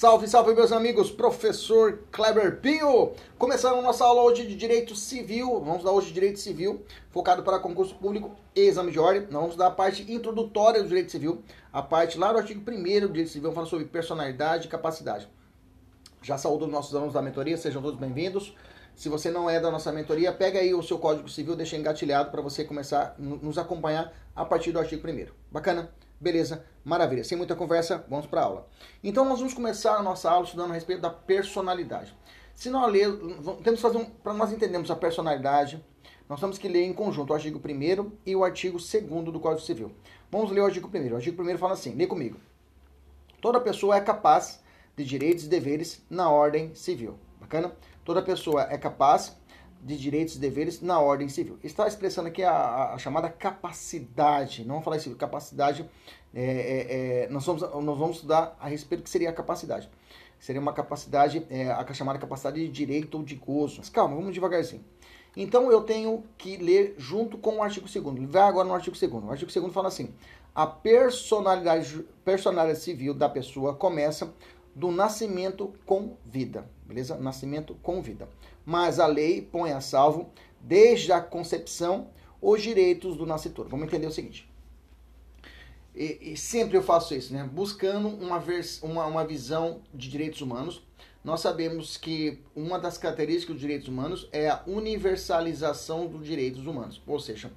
Salve, salve, meus amigos! Professor Kleber Pinho! Começando nossa aula hoje de Direito Civil. Vamos dar hoje Direito Civil, focado para concurso público e exame de ordem. Nós vamos dar a parte introdutória do Direito Civil, a parte lá do artigo 1 do Direito Civil, falando sobre personalidade e capacidade. Já saúdo os nossos alunos da mentoria, sejam todos bem-vindos. Se você não é da nossa mentoria, pega aí o seu Código Civil, deixa engatilhado para você começar a nos acompanhar a partir do artigo 1 Bacana? Beleza, maravilha. Sem muita conversa, vamos para a aula. Então nós vamos começar a nossa aula estudando a respeito da personalidade. Se nós ler, temos que fazer um, para nós entendermos a personalidade, nós temos que ler em conjunto o artigo 1 e o artigo 2 do Código Civil. Vamos ler o artigo 1 O artigo 1 fala assim, lê comigo. Toda pessoa é capaz de direitos e deveres na ordem civil. Bacana? Toda pessoa é capaz de direitos e deveres na ordem civil. Está expressando aqui a, a chamada capacidade. Não vamos falar isso, capacidade. É, é, é, nós, vamos, nós vamos estudar a respeito do que seria a capacidade. Seria uma capacidade, é, a chamada capacidade de direito ou de gozo. Mas calma, vamos devagarzinho. Então eu tenho que ler junto com o artigo 2 Vai agora no artigo 2 O artigo 2 fala assim: a personalidade, personalidade civil da pessoa começa do nascimento com vida. Beleza? Nascimento com vida mas a lei põe a salvo, desde a concepção, os direitos do nascituro. Vamos entender o seguinte. E, e sempre eu faço isso, né? Buscando uma, vers uma, uma visão de direitos humanos. Nós sabemos que uma das características dos direitos humanos é a universalização dos direitos humanos. Ou seja,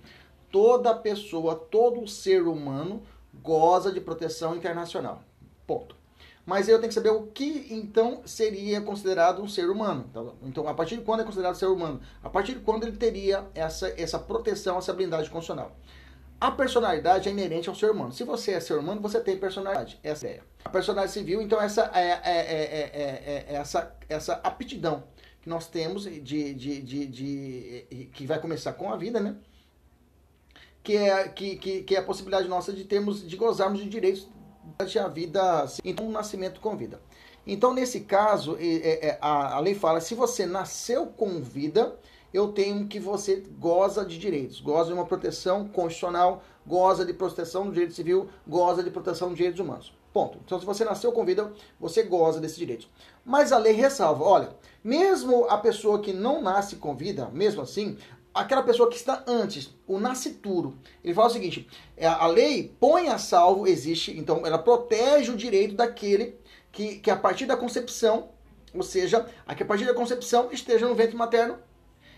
toda pessoa, todo ser humano goza de proteção internacional. Ponto mas eu tenho que saber o que então seria considerado um ser humano. Então, então, a partir de quando é considerado ser humano? A partir de quando ele teria essa, essa proteção, essa blindagem constitucional. A personalidade é inerente ao ser humano. Se você é ser humano, você tem personalidade. Essa é a personalidade civil, então, essa é, é, é, é, essa, essa aptidão que nós temos de, de, de, de, que vai começar com a vida, né? Que é, que, que, que é a possibilidade nossa de termos, de gozarmos de direitos a vida, então, um nascimento com vida. Então, nesse caso, é, é, a, lei fala: se você nasceu com vida, eu tenho que você goza de direitos, goza de uma proteção constitucional, goza de proteção do direito civil, goza de proteção dos direitos humanos. Ponto. Então, se você nasceu com vida, você goza desses direitos. Mas a lei ressalva: olha, mesmo a pessoa que não nasce com vida, mesmo assim, aquela pessoa que está antes, o nascituro. Ele fala o seguinte: é, a lei põe a salvo, existe, então ela protege o direito daquele que, que a partir da concepção, ou seja, a que a partir da concepção esteja no ventre materno,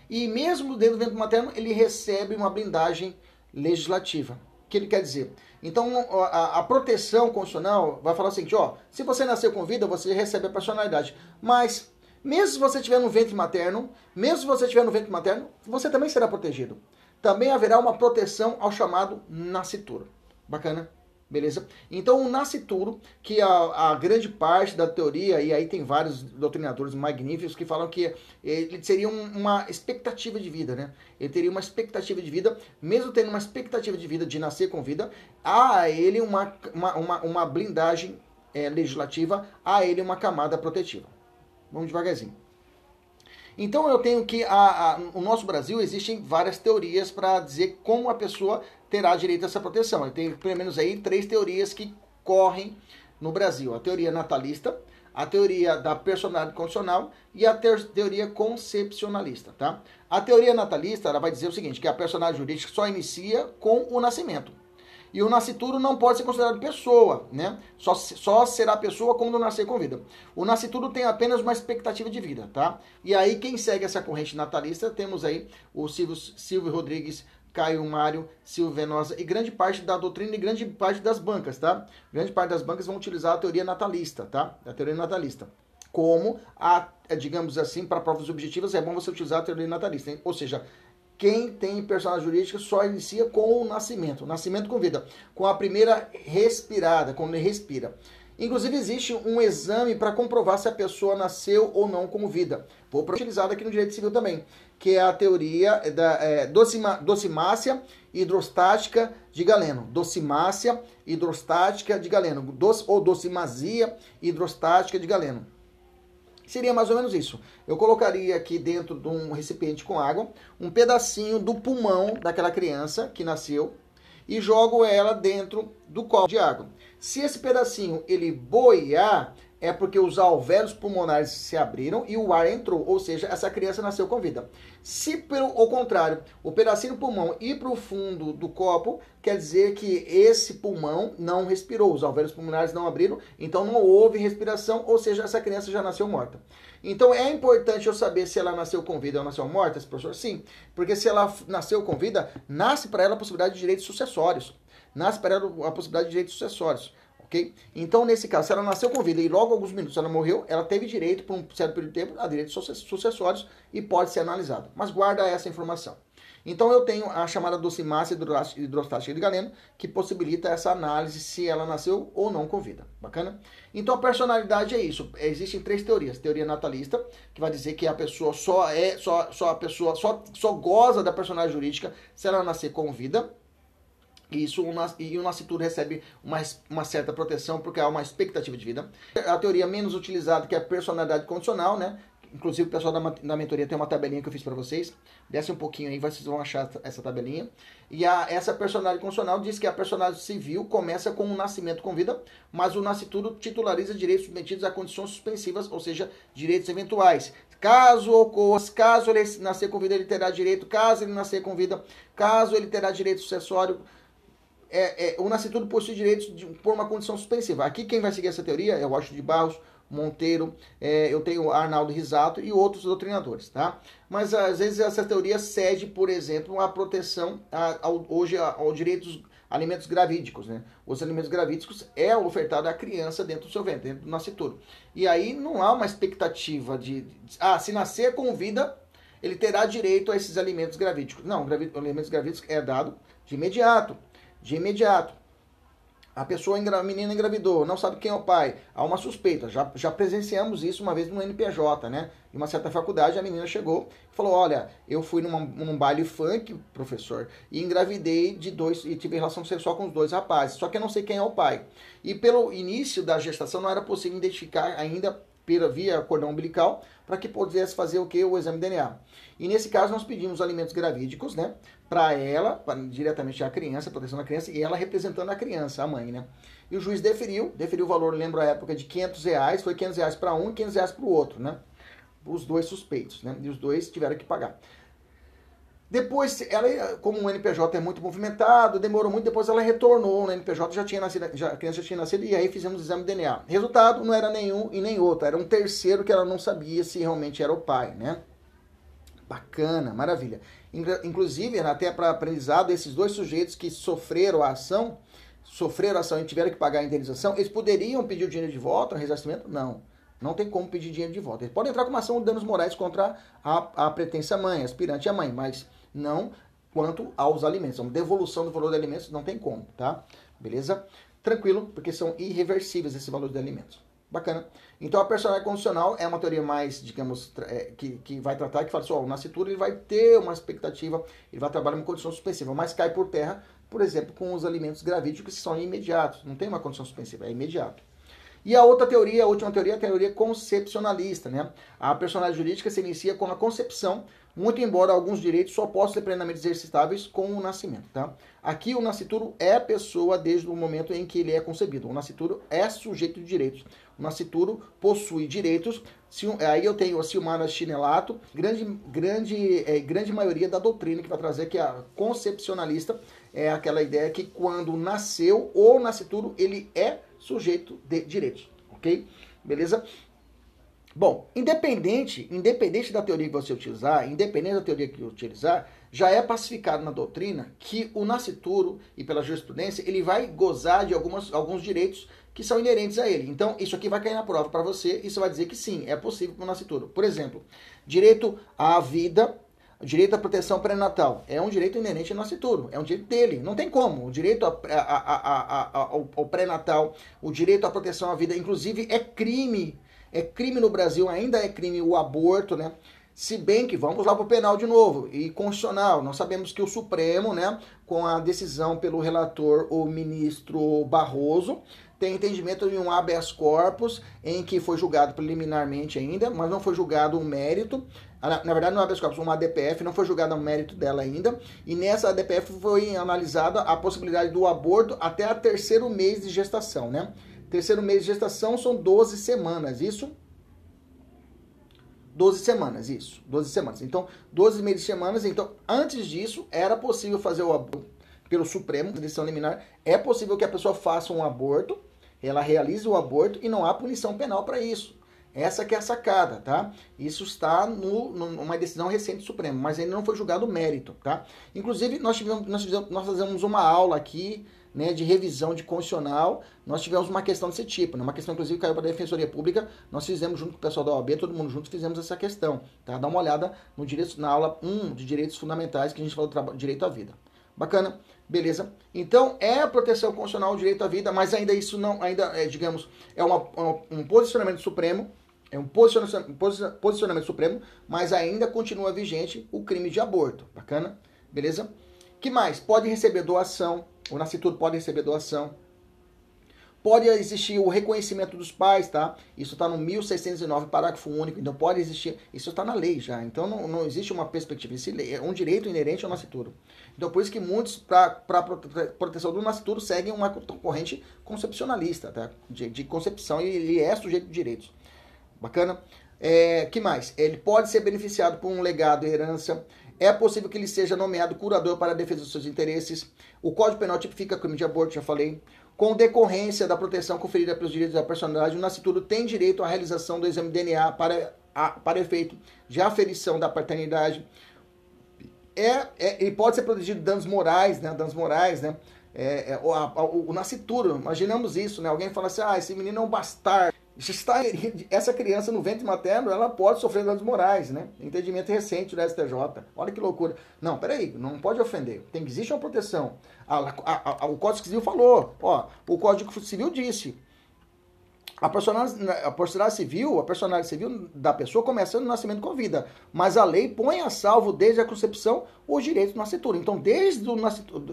e mesmo dentro do ventre materno, ele recebe uma blindagem legislativa. O que ele quer dizer? Então, a, a, proteção constitucional vai falar o seguinte: ó, se você nasceu com vida, você recebe a personalidade. Mas mesmo se você estiver no ventre materno, mesmo se você estiver no ventre materno, você também será protegido. Também haverá uma proteção ao chamado nascituro. Bacana? Beleza? Então, o nascituro, que a, a, grande parte da teoria, e aí tem vários doutrinadores magníficos que falam que ele seria um, uma expectativa de vida, né? Ele teria uma expectativa de vida, mesmo tendo uma expectativa de vida de nascer com vida, há ele uma, uma, uma, uma blindagem é, legislativa, há ele uma camada protetiva. Vamos devagarzinho. Então eu tenho que a, a, no nosso Brasil existem várias teorias para dizer como a pessoa terá direito a essa proteção. Eu tenho pelo menos aí três teorias que correm no Brasil: a teoria natalista, a teoria da personalidade condicional e a teoria concepcionalista, tá? A teoria natalista ela vai dizer o seguinte, que a personalidade jurídica só inicia com o nascimento. E o nascituro não pode ser considerado pessoa, né? Só, só será pessoa quando nascer com vida. O nascituro tem apenas uma expectativa de vida, tá? E aí, quem segue essa corrente natalista, temos aí o Silvio, Silvio Rodrigues Caio Mário Silva Venosa e grande parte da doutrina e grande parte das bancas, tá? Grande parte das bancas vão utilizar a teoria natalista, tá? A teoria natalista. Como a, digamos assim, para provas objetivas é bom você utilizar a teoria natalista, hein? ou seja, quem tem personagem jurídica só inicia com o nascimento, o nascimento com vida, com a primeira respirada, quando ele respira. Inclusive, existe um exame para comprovar se a pessoa nasceu ou não como vida. Vou utilizado aqui no direito civil também, que é a teoria da é, docima, docimácia hidrostática de Galeno. Docimácia hidrostática de Galeno. Ou docimazia hidrostática de Galeno. Seria mais ou menos isso. Eu colocaria aqui dentro de um recipiente com água um pedacinho do pulmão daquela criança que nasceu e jogo ela dentro do copo de água. Se esse pedacinho ele boiar, é porque os alvéolos pulmonares se abriram e o ar entrou, ou seja, essa criança nasceu com vida. Se, pelo contrário, o pedacinho do pulmão ir para o fundo do copo, quer dizer que esse pulmão não respirou, os alvéolos pulmonares não abriram, então não houve respiração, ou seja, essa criança já nasceu morta. Então é importante eu saber se ela nasceu com vida ou nasceu morta, esse professor? Sim, porque se ela nasceu com vida, nasce para ela a possibilidade de direitos sucessórios. Nasce para ela a possibilidade de direitos sucessórios ok? Então, nesse caso, se ela nasceu com vida e logo alguns minutos ela morreu, ela teve direito, por um certo período de tempo, a direitos sucessórios e pode ser analisado. Mas guarda essa informação. Então, eu tenho a chamada docimácia hidrostática de Galeno, que possibilita essa análise se ela nasceu ou não com vida. Bacana? Então, a personalidade é isso. Existem três teorias. Teoria natalista, que vai dizer que a pessoa só é, só, só a pessoa só, só goza da personalidade jurídica se ela nascer com vida isso e o nascituro recebe uma, uma certa proteção porque há uma expectativa de vida. A teoria menos utilizada que é a personalidade condicional, né? Inclusive o pessoal da, da mentoria tem uma tabelinha que eu fiz para vocês. Desce um pouquinho aí, vocês vão achar essa tabelinha. E a, essa personalidade condicional diz que a personalidade civil começa com o nascimento com vida, mas o nascituro titulariza direitos submetidos a condições suspensivas, ou seja, direitos eventuais. Caso ocorra, caso ele nascer com vida, ele terá direito, caso ele nascer com vida, caso ele terá direito sucessório, é, é, o nascituro possui direitos de, por uma condição suspensiva. Aqui quem vai seguir essa teoria é o Washington de Barros, Monteiro, é, eu tenho Arnaldo Risato e outros doutrinadores, tá? Mas às vezes essa teoria cede, por exemplo, a proteção a, ao, hoje ao direitos alimentos gravídicos, né? Os alimentos gravídicos é ofertado à criança dentro do seu ventre, dentro do nascituro. E aí não há uma expectativa de, de ah, se nascer com vida, ele terá direito a esses alimentos gravídicos. Não, alimentos gravídicos é dado de imediato de imediato. A pessoa, a menina engravidou, não sabe quem é o pai, há uma suspeita. Já, já presenciamos isso uma vez no NPJ, né? Em uma certa faculdade, a menina chegou e falou: Olha, eu fui numa, num baile funk, professor, e engravidei de dois, e tive relação sexual com os dois rapazes, só que eu não sei quem é o pai. E pelo início da gestação não era possível identificar ainda pela via cordão umbilical para que pudesse fazer o que? O exame DNA. E nesse caso nós pedimos alimentos gravídicos, né? Para ela, pra, diretamente a criança, proteção da criança, e ela representando a criança, a mãe, né? E o juiz deferiu, deferiu o valor, lembro a época, de 500 reais, foi 500 reais para um e 500 reais para o outro, né? Os dois suspeitos, né? E os dois tiveram que pagar. Depois, ela, como o NPJ é muito movimentado, demorou muito, depois ela retornou no NPJ, já tinha nascido, já, a criança já tinha nascido, e aí fizemos o exame de DNA. Resultado, não era nenhum e nem outro, era um terceiro que ela não sabia se realmente era o pai, né? Bacana, maravilha. Inclusive, até para aprendizado, esses dois sujeitos que sofreram a ação, sofreram a ação e tiveram que pagar a indenização, eles poderiam pedir o dinheiro de volta, o ressarcimento? Não. Não tem como pedir dinheiro de volta. Eles podem entrar com uma ação de danos morais contra a, a pretensa mãe, aspirante à mãe, mas não quanto aos alimentos. Uma devolução do valor de alimentos não tem como, tá? Beleza? Tranquilo, porque são irreversíveis esse valor de alimentos. Bacana. Então a personalidade condicional é uma teoria mais, digamos, é, que, que vai tratar, que fala assim, ó, o nascituro ele vai ter uma expectativa, ele vai trabalhar uma condição suspensiva, mas cai por terra, por exemplo, com os alimentos gravídicos que são imediatos, não tem uma condição suspensiva, é imediato. E a outra teoria, a última teoria, é a teoria concepcionalista, né? A personalidade jurídica se inicia com a concepção muito embora alguns direitos só possam ser plenamente exercitáveis com o nascimento, tá? Aqui o nascituro é pessoa desde o momento em que ele é concebido. O nascituro é sujeito de direitos. Nascituro possui direitos aí eu tenho a Silmara Chinelato, grande, grande, é, grande maioria da doutrina que vai trazer que a concepcionalista é aquela ideia que quando nasceu ou nascituro, ele é sujeito de direitos, ok? Beleza? Bom, independente, independente da teoria que você utilizar, independente da teoria que utilizar, já é pacificado na doutrina que o nascituro e pela jurisprudência ele vai gozar de algumas, alguns direitos que são inerentes a ele. Então, isso aqui vai cair na prova para você e você vai dizer que sim, é possível para o nascituro. Por exemplo, direito à vida, direito à proteção pré-natal. É um direito inerente ao nascituro, é um direito dele. Não tem como. O direito a, a, a, ao, ao pré-natal, o direito à proteção à vida, inclusive, é crime é crime no Brasil, ainda é crime o aborto, né? Se bem que vamos lá para o penal de novo e constitucional. Nós sabemos que o Supremo, né, com a decisão pelo relator, o ministro Barroso, tem entendimento de um habeas corpus em que foi julgado preliminarmente ainda, mas não foi julgado um mérito. Na, na verdade, no habeas corpus, uma ADPF, não foi julgado o mérito dela ainda. E nessa ADPF foi analisada a possibilidade do aborto até o terceiro mês de gestação, né? Terceiro mês de gestação são 12 semanas, isso? 12 semanas, isso. 12 semanas. Então, 12 meses semanas. Então, antes disso, era possível fazer o aborto pelo Supremo, decisão liminar. É possível que a pessoa faça um aborto, ela realize o aborto e não há punição penal para isso. Essa que é a sacada, tá? Isso está no, numa decisão recente do Supremo, mas ainda não foi julgado o mérito, tá? Inclusive, nós, tivemos, nós, fizemos, nós fizemos uma aula aqui né, de revisão de constitucional, nós tivemos uma questão desse tipo, né, uma questão inclusive caiu para a Defensoria Pública, nós fizemos junto com o pessoal da OAB, todo mundo junto fizemos essa questão, tá? Dá uma olhada no direito, na aula 1 de direitos fundamentais que a gente falou do direito à vida. Bacana? Beleza? Então, é a proteção constitucional o direito à vida, mas ainda isso não, ainda, é, digamos, é uma, um posicionamento supremo, é um posicionamento, posicionamento supremo, mas ainda continua vigente o crime de aborto. Bacana? Beleza? que mais? Pode receber doação, o nascituro pode receber doação. Pode existir o reconhecimento dos pais, tá? Isso está no 1609, parágrafo único. Então pode existir. Isso está na lei já. Então não, não existe uma perspectiva. Isso é um direito inerente ao nascituro. Então por isso que muitos, para proteção do nascituro, seguem uma corrente concepcionalista, tá? De, de concepção e ele é sujeito de direitos. Bacana? É, que mais? Ele pode ser beneficiado por um legado, herança. É possível que ele seja nomeado curador para a defesa dos seus interesses. O Código Penal tipifica crime de aborto, já falei. Com decorrência da proteção conferida pelos direitos da personalidade, o nascituro tem direito à realização do exame DNA para, a, para efeito de aferição da paternidade. É, é, ele pode ser protegido de danos morais, né? Danos morais, né? É, é, o, a, o, o nascituro, imaginamos isso, né? Alguém fala assim, ah, esse menino é um bastardo está essa criança no ventre materno, ela pode sofrer danos morais, né? Entendimento recente do STJ. Olha que loucura. Não, peraí, não pode ofender. Tem que existir uma proteção. A, a, a, o Código Civil falou, ó, o Código Civil disse, a personagem, a personagem civil, a personagem civil da pessoa começa no nascimento com vida, mas a lei põe a salvo desde a concepção os direitos do nascituro. Então, desde, o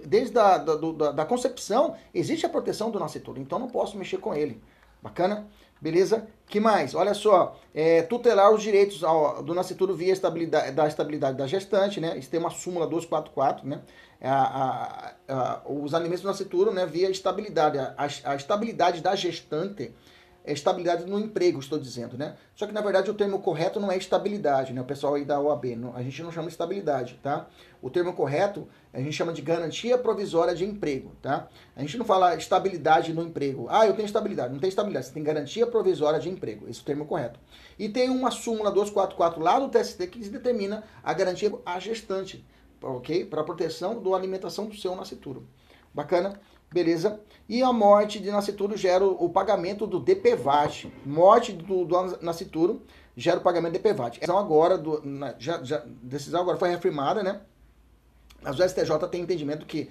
desde a, da, da, da concepção, existe a proteção do nascituro. Então, não posso mexer com ele. Bacana? Beleza? Que mais? Olha só, é, tutelar os direitos ao, do nascituro via estabilidade, da estabilidade da gestante, né? Isso tem uma súmula 244, né? A, a, a, os alimentos do nascituro, né? Via estabilidade, a, estabilidade da gestante é estabilidade no emprego, estou dizendo, né? Só que na verdade o termo correto não é estabilidade, né? O pessoal aí da OAB, não, a gente não chama de estabilidade, tá? O termo correto a gente chama de garantia provisória de emprego, tá? A gente não fala estabilidade no emprego. Ah, eu tenho estabilidade. Não tem estabilidade, você tem garantia provisória de emprego. Esse é o termo correto. E tem uma súmula 244 lá do TST que determina a garantia à gestante, ok? Para proteção da alimentação do seu nascituro. Bacana? Beleza? E a morte de nascituro gera o, pagamento do DPVAT. Morte do, do nascituro gera o pagamento do DPVAT. Decisão agora, do, na, já, já, decisão agora foi reafirmada, né? Mas o STJ tem entendimento que,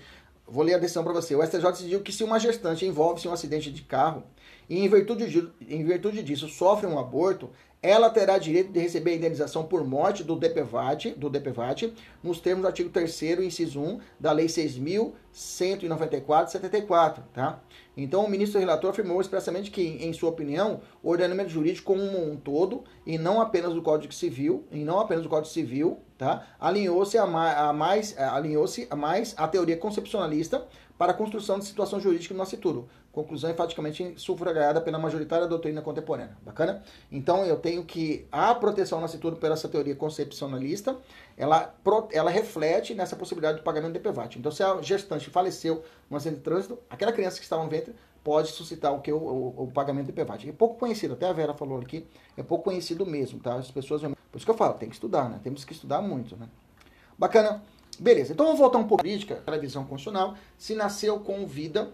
vou ler a decisão para você, o STJ decidiu que se uma gestante envolve-se em um acidente de carro e em virtude, de, em virtude disso sofre um aborto, ela terá direito de receber a indenização por morte do DPVAT, do DPVAT nos termos do artigo 3 inciso 1 da Lei 6.000 194 e 74, tá? Então, o ministro relator afirmou expressamente que, em sua opinião, o ordenamento jurídico como um todo, e não apenas o Código Civil, e não apenas o Código Civil, tá? Alinhou-se a, a, mais, alinhou-se a mais a teoria concepcionalista para a construção de situação jurídica no nascituro. Conclusão enfaticamente sufragada pela majoritária doutrina contemporânea. Bacana? Então, eu tenho que a proteção no nascituro pela essa teoria concepcionalista, ela, ela reflete nessa possibilidade do pagamento de PVAT. Então, se a gestante faleceu no acidente de trânsito, aquela criança que estava no ventre pode suscitar o que o, o, o, pagamento de PVAT. É pouco conhecido, até a Vera falou aqui, é pouco conhecido mesmo, tá? As pessoas, por isso que eu falo, tem que estudar, né? Temos que estudar muito, né? Bacana. Beleza, então vamos voltar um pouco política, para a visão constitucional, se nasceu com vida,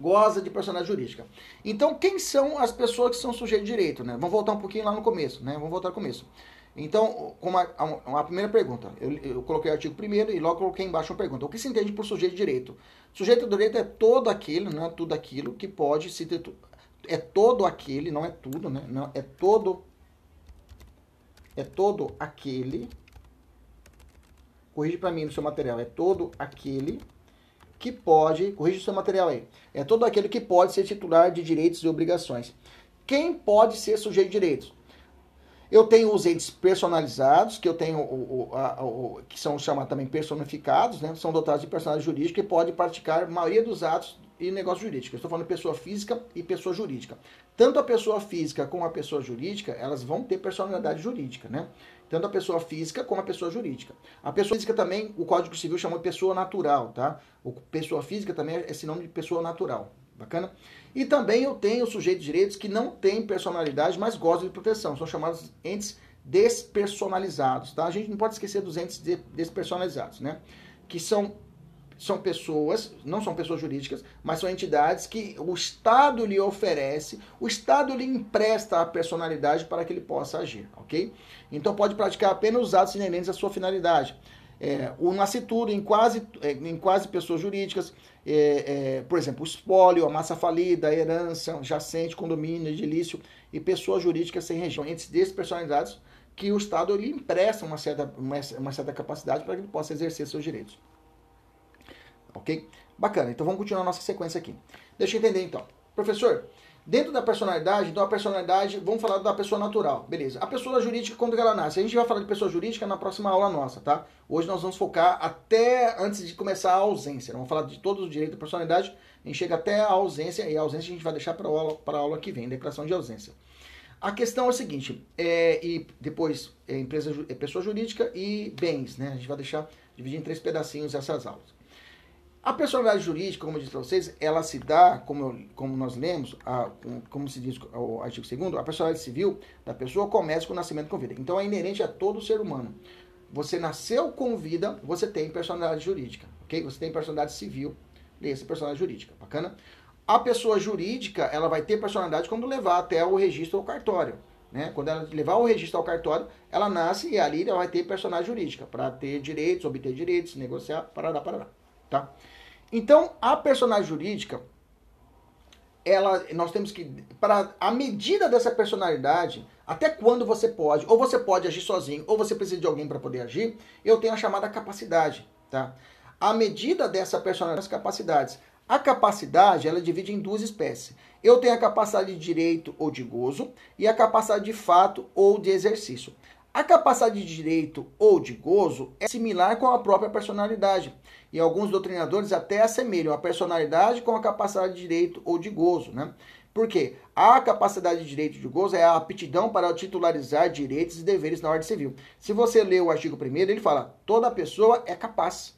goza de personalidade jurídica. Então, quem são as pessoas que são sujeitos de direito, né? Vamos voltar um pouquinho lá no começo, né? Vamos voltar ao começo. Então, como a, a, a primeira pergunta, eu, eu, coloquei o artigo primeiro e logo coloquei embaixo uma pergunta. O que se entende por sujeito de direito? Sujeito de direito é todo aquele, não é tudo aquilo, que pode se ter, é todo aquele, não é tudo, né? Não, é todo é todo aquele corrige para mim no seu material, é todo aquele que pode, corrige o seu material aí, é todo aquele que pode ser titular de direitos e obrigações. Quem pode ser sujeito de direitos? Eu tenho os entes personalizados, que eu tenho o, o, a, o, que são chamados também personificados, né? São dotados de personalidade jurídica e podem praticar a maioria dos atos e negócio jurídico. Eu estou falando pessoa física e pessoa jurídica. Tanto a pessoa física como a pessoa jurídica, elas vão ter personalidade jurídica, né? Tanto a pessoa física como a pessoa jurídica. A pessoa física também, o Código Civil chamou de pessoa natural, tá? O pessoa física também é nome de pessoa natural. Bacana? E também eu tenho sujeitos de direitos que não têm personalidade, mas gostam de proteção. São chamados entes despersonalizados, tá? A gente não pode esquecer dos entes despersonalizados, né? Que são são pessoas, não são pessoas jurídicas, mas são entidades que o Estado lhe oferece, o Estado lhe empresta a personalidade para que ele possa agir, ok? Então pode praticar apenas os atos inerentes à sua finalidade. É, o nascituro em quase, é, em quase pessoas jurídicas, é, é, por exemplo, o espólio, a massa falida, a herança, jacente, condomínio, edilício e pessoas jurídicas sem região, entes despersonalizados que o Estado lhe empresta uma certa, uma, uma certa capacidade para que ele possa exercer seus direitos. Ok? Bacana, então vamos continuar nossa sequência aqui. Deixa eu entender então. Professor, dentro da personalidade, então a personalidade, vamos falar da pessoa natural. Beleza. A pessoa jurídica, quando ela nasce? A gente vai falar de pessoa jurídica na próxima aula nossa, tá? Hoje nós vamos focar até antes de começar a ausência. Vamos falar de todos os direitos da personalidade. A gente chega até a ausência e a ausência a gente vai deixar para a aula, para a aula que vem, declaração de ausência. A questão é a seguinte, é, e depois é, empresa, é pessoa jurídica e bens, né? A gente vai deixar dividir em três pedacinhos essas aulas. A personalidade jurídica, como eu disse para vocês, ela se dá, como, como nós lemos, a, como se diz o artigo 2 a personalidade civil da pessoa começa com o nascimento com vida. Então é inerente a todo ser humano. Você nasceu com vida, você tem personalidade jurídica, ok? Você tem personalidade civil, essa personalidade jurídica, bacana? A pessoa jurídica, ela vai ter personalidade quando levar até o registro ao cartório. Né? Quando ela levar o registro ao cartório, ela nasce e ali ela vai ter personalidade jurídica para ter direitos, obter direitos, negociar, parará, parará. Tá? Então, a personagem jurídica, ela, nós temos que, para a medida dessa personalidade, até quando você pode, ou você pode agir sozinho, ou você precisa de alguém para poder agir, eu tenho a chamada capacidade, tá? A medida dessa personalidade, capacidades. A capacidade, ela divide em duas espécies. Eu tenho a capacidade de direito ou de gozo e a capacidade de fato ou de exercício. A capacidade de direito ou de gozo é similar com a própria personalidade, e alguns doutrinadores até assemelham a personalidade com a capacidade de direito ou de gozo, né? Por quê? A capacidade de direito de gozo é a aptidão para titularizar direitos e deveres na ordem civil. Se você ler o artigo 1 ele fala: toda pessoa é capaz.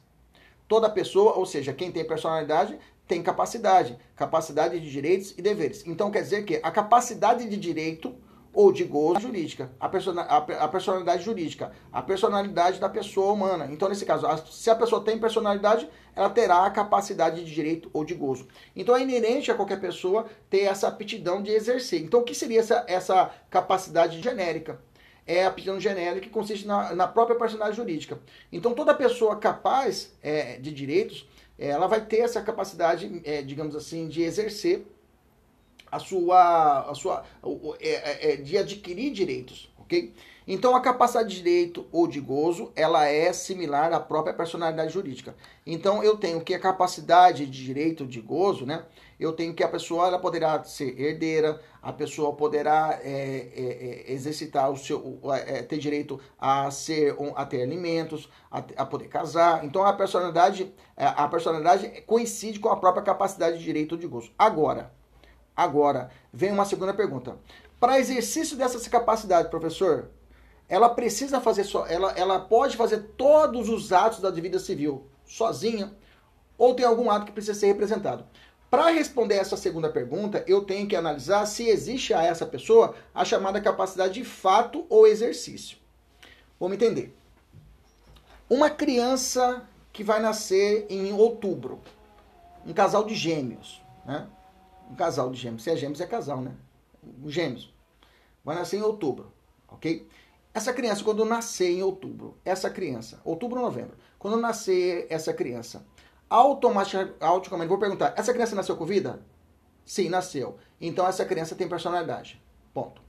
Toda pessoa, ou seja, quem tem personalidade, tem capacidade. Capacidade de direitos e deveres. Então quer dizer que a capacidade de direito ou de gozo jurídica, a, persona, a, a, personalidade jurídica, a personalidade da pessoa humana. Então, nesse caso, a, se a pessoa tem personalidade, ela terá a capacidade de direito ou de gozo. Então, é inerente a qualquer pessoa ter essa aptidão de exercer. Então, o que seria essa, essa capacidade genérica? É a aptidão genérica que consiste na, na própria personalidade jurídica. Então, toda pessoa capaz é, de direitos, ela vai ter essa capacidade, é, digamos assim, de exercer a sua, a sua é, é, é, de adquirir direitos, ok? Então a capacidade de direito ou de gozo, ela é similar à própria personalidade jurídica. Então eu tenho que a capacidade de direito de gozo, né? Eu tenho que a pessoa ela poderá ser herdeira, a pessoa poderá é, é, é, exercitar o seu, é, ter direito a ser a ter alimentos, a, a poder casar. Então a personalidade é, a personalidade coincide com a própria capacidade de direito de gozo. Agora, agora vem uma segunda pergunta. Para exercício dessa capacidade, professor, ela precisa fazer só, ela, ela pode fazer todos os atos da vida civil sozinha ou tem algum ato que precisa ser representado? Para responder essa segunda pergunta, eu tenho que analisar se existe a essa pessoa a chamada capacidade de fato ou exercício. Vamos entender. Uma criança que vai nascer em outubro, um casal de gêmeos, né? Um casal de gêmeos. Se é gêmeos, é casal, né? Gêmeos. Vai nascer em outubro, ok? Essa criança, quando nascer em outubro, essa criança, outubro ou novembro, quando nascer essa criança, automaticamente, vou perguntar, essa criança nasceu com vida? Sim, nasceu. Então essa criança tem personalidade. Ponto.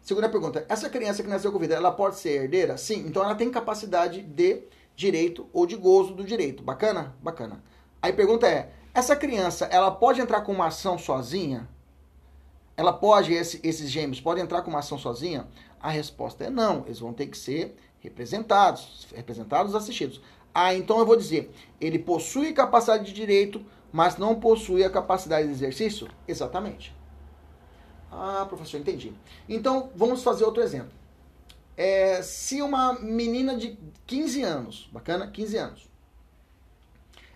Segunda pergunta, essa criança que nasceu com vida, ela pode ser herdeira? Sim, então ela tem capacidade de direito ou de gozo do direito. Bacana? Bacana. Aí pergunta é, essa criança, ela pode entrar com uma ação sozinha? Ela pode, esse, esses gêmeos podem entrar com uma ação sozinha? A resposta é não, eles vão ter que ser representados, representados, assistidos. Ah, então eu vou dizer, ele possui capacidade de direito, mas não possui a capacidade de exercício? Exatamente. Ah, professor, entendi. Então, vamos fazer outro exemplo. É, se uma menina de 15 anos, bacana, 15 anos,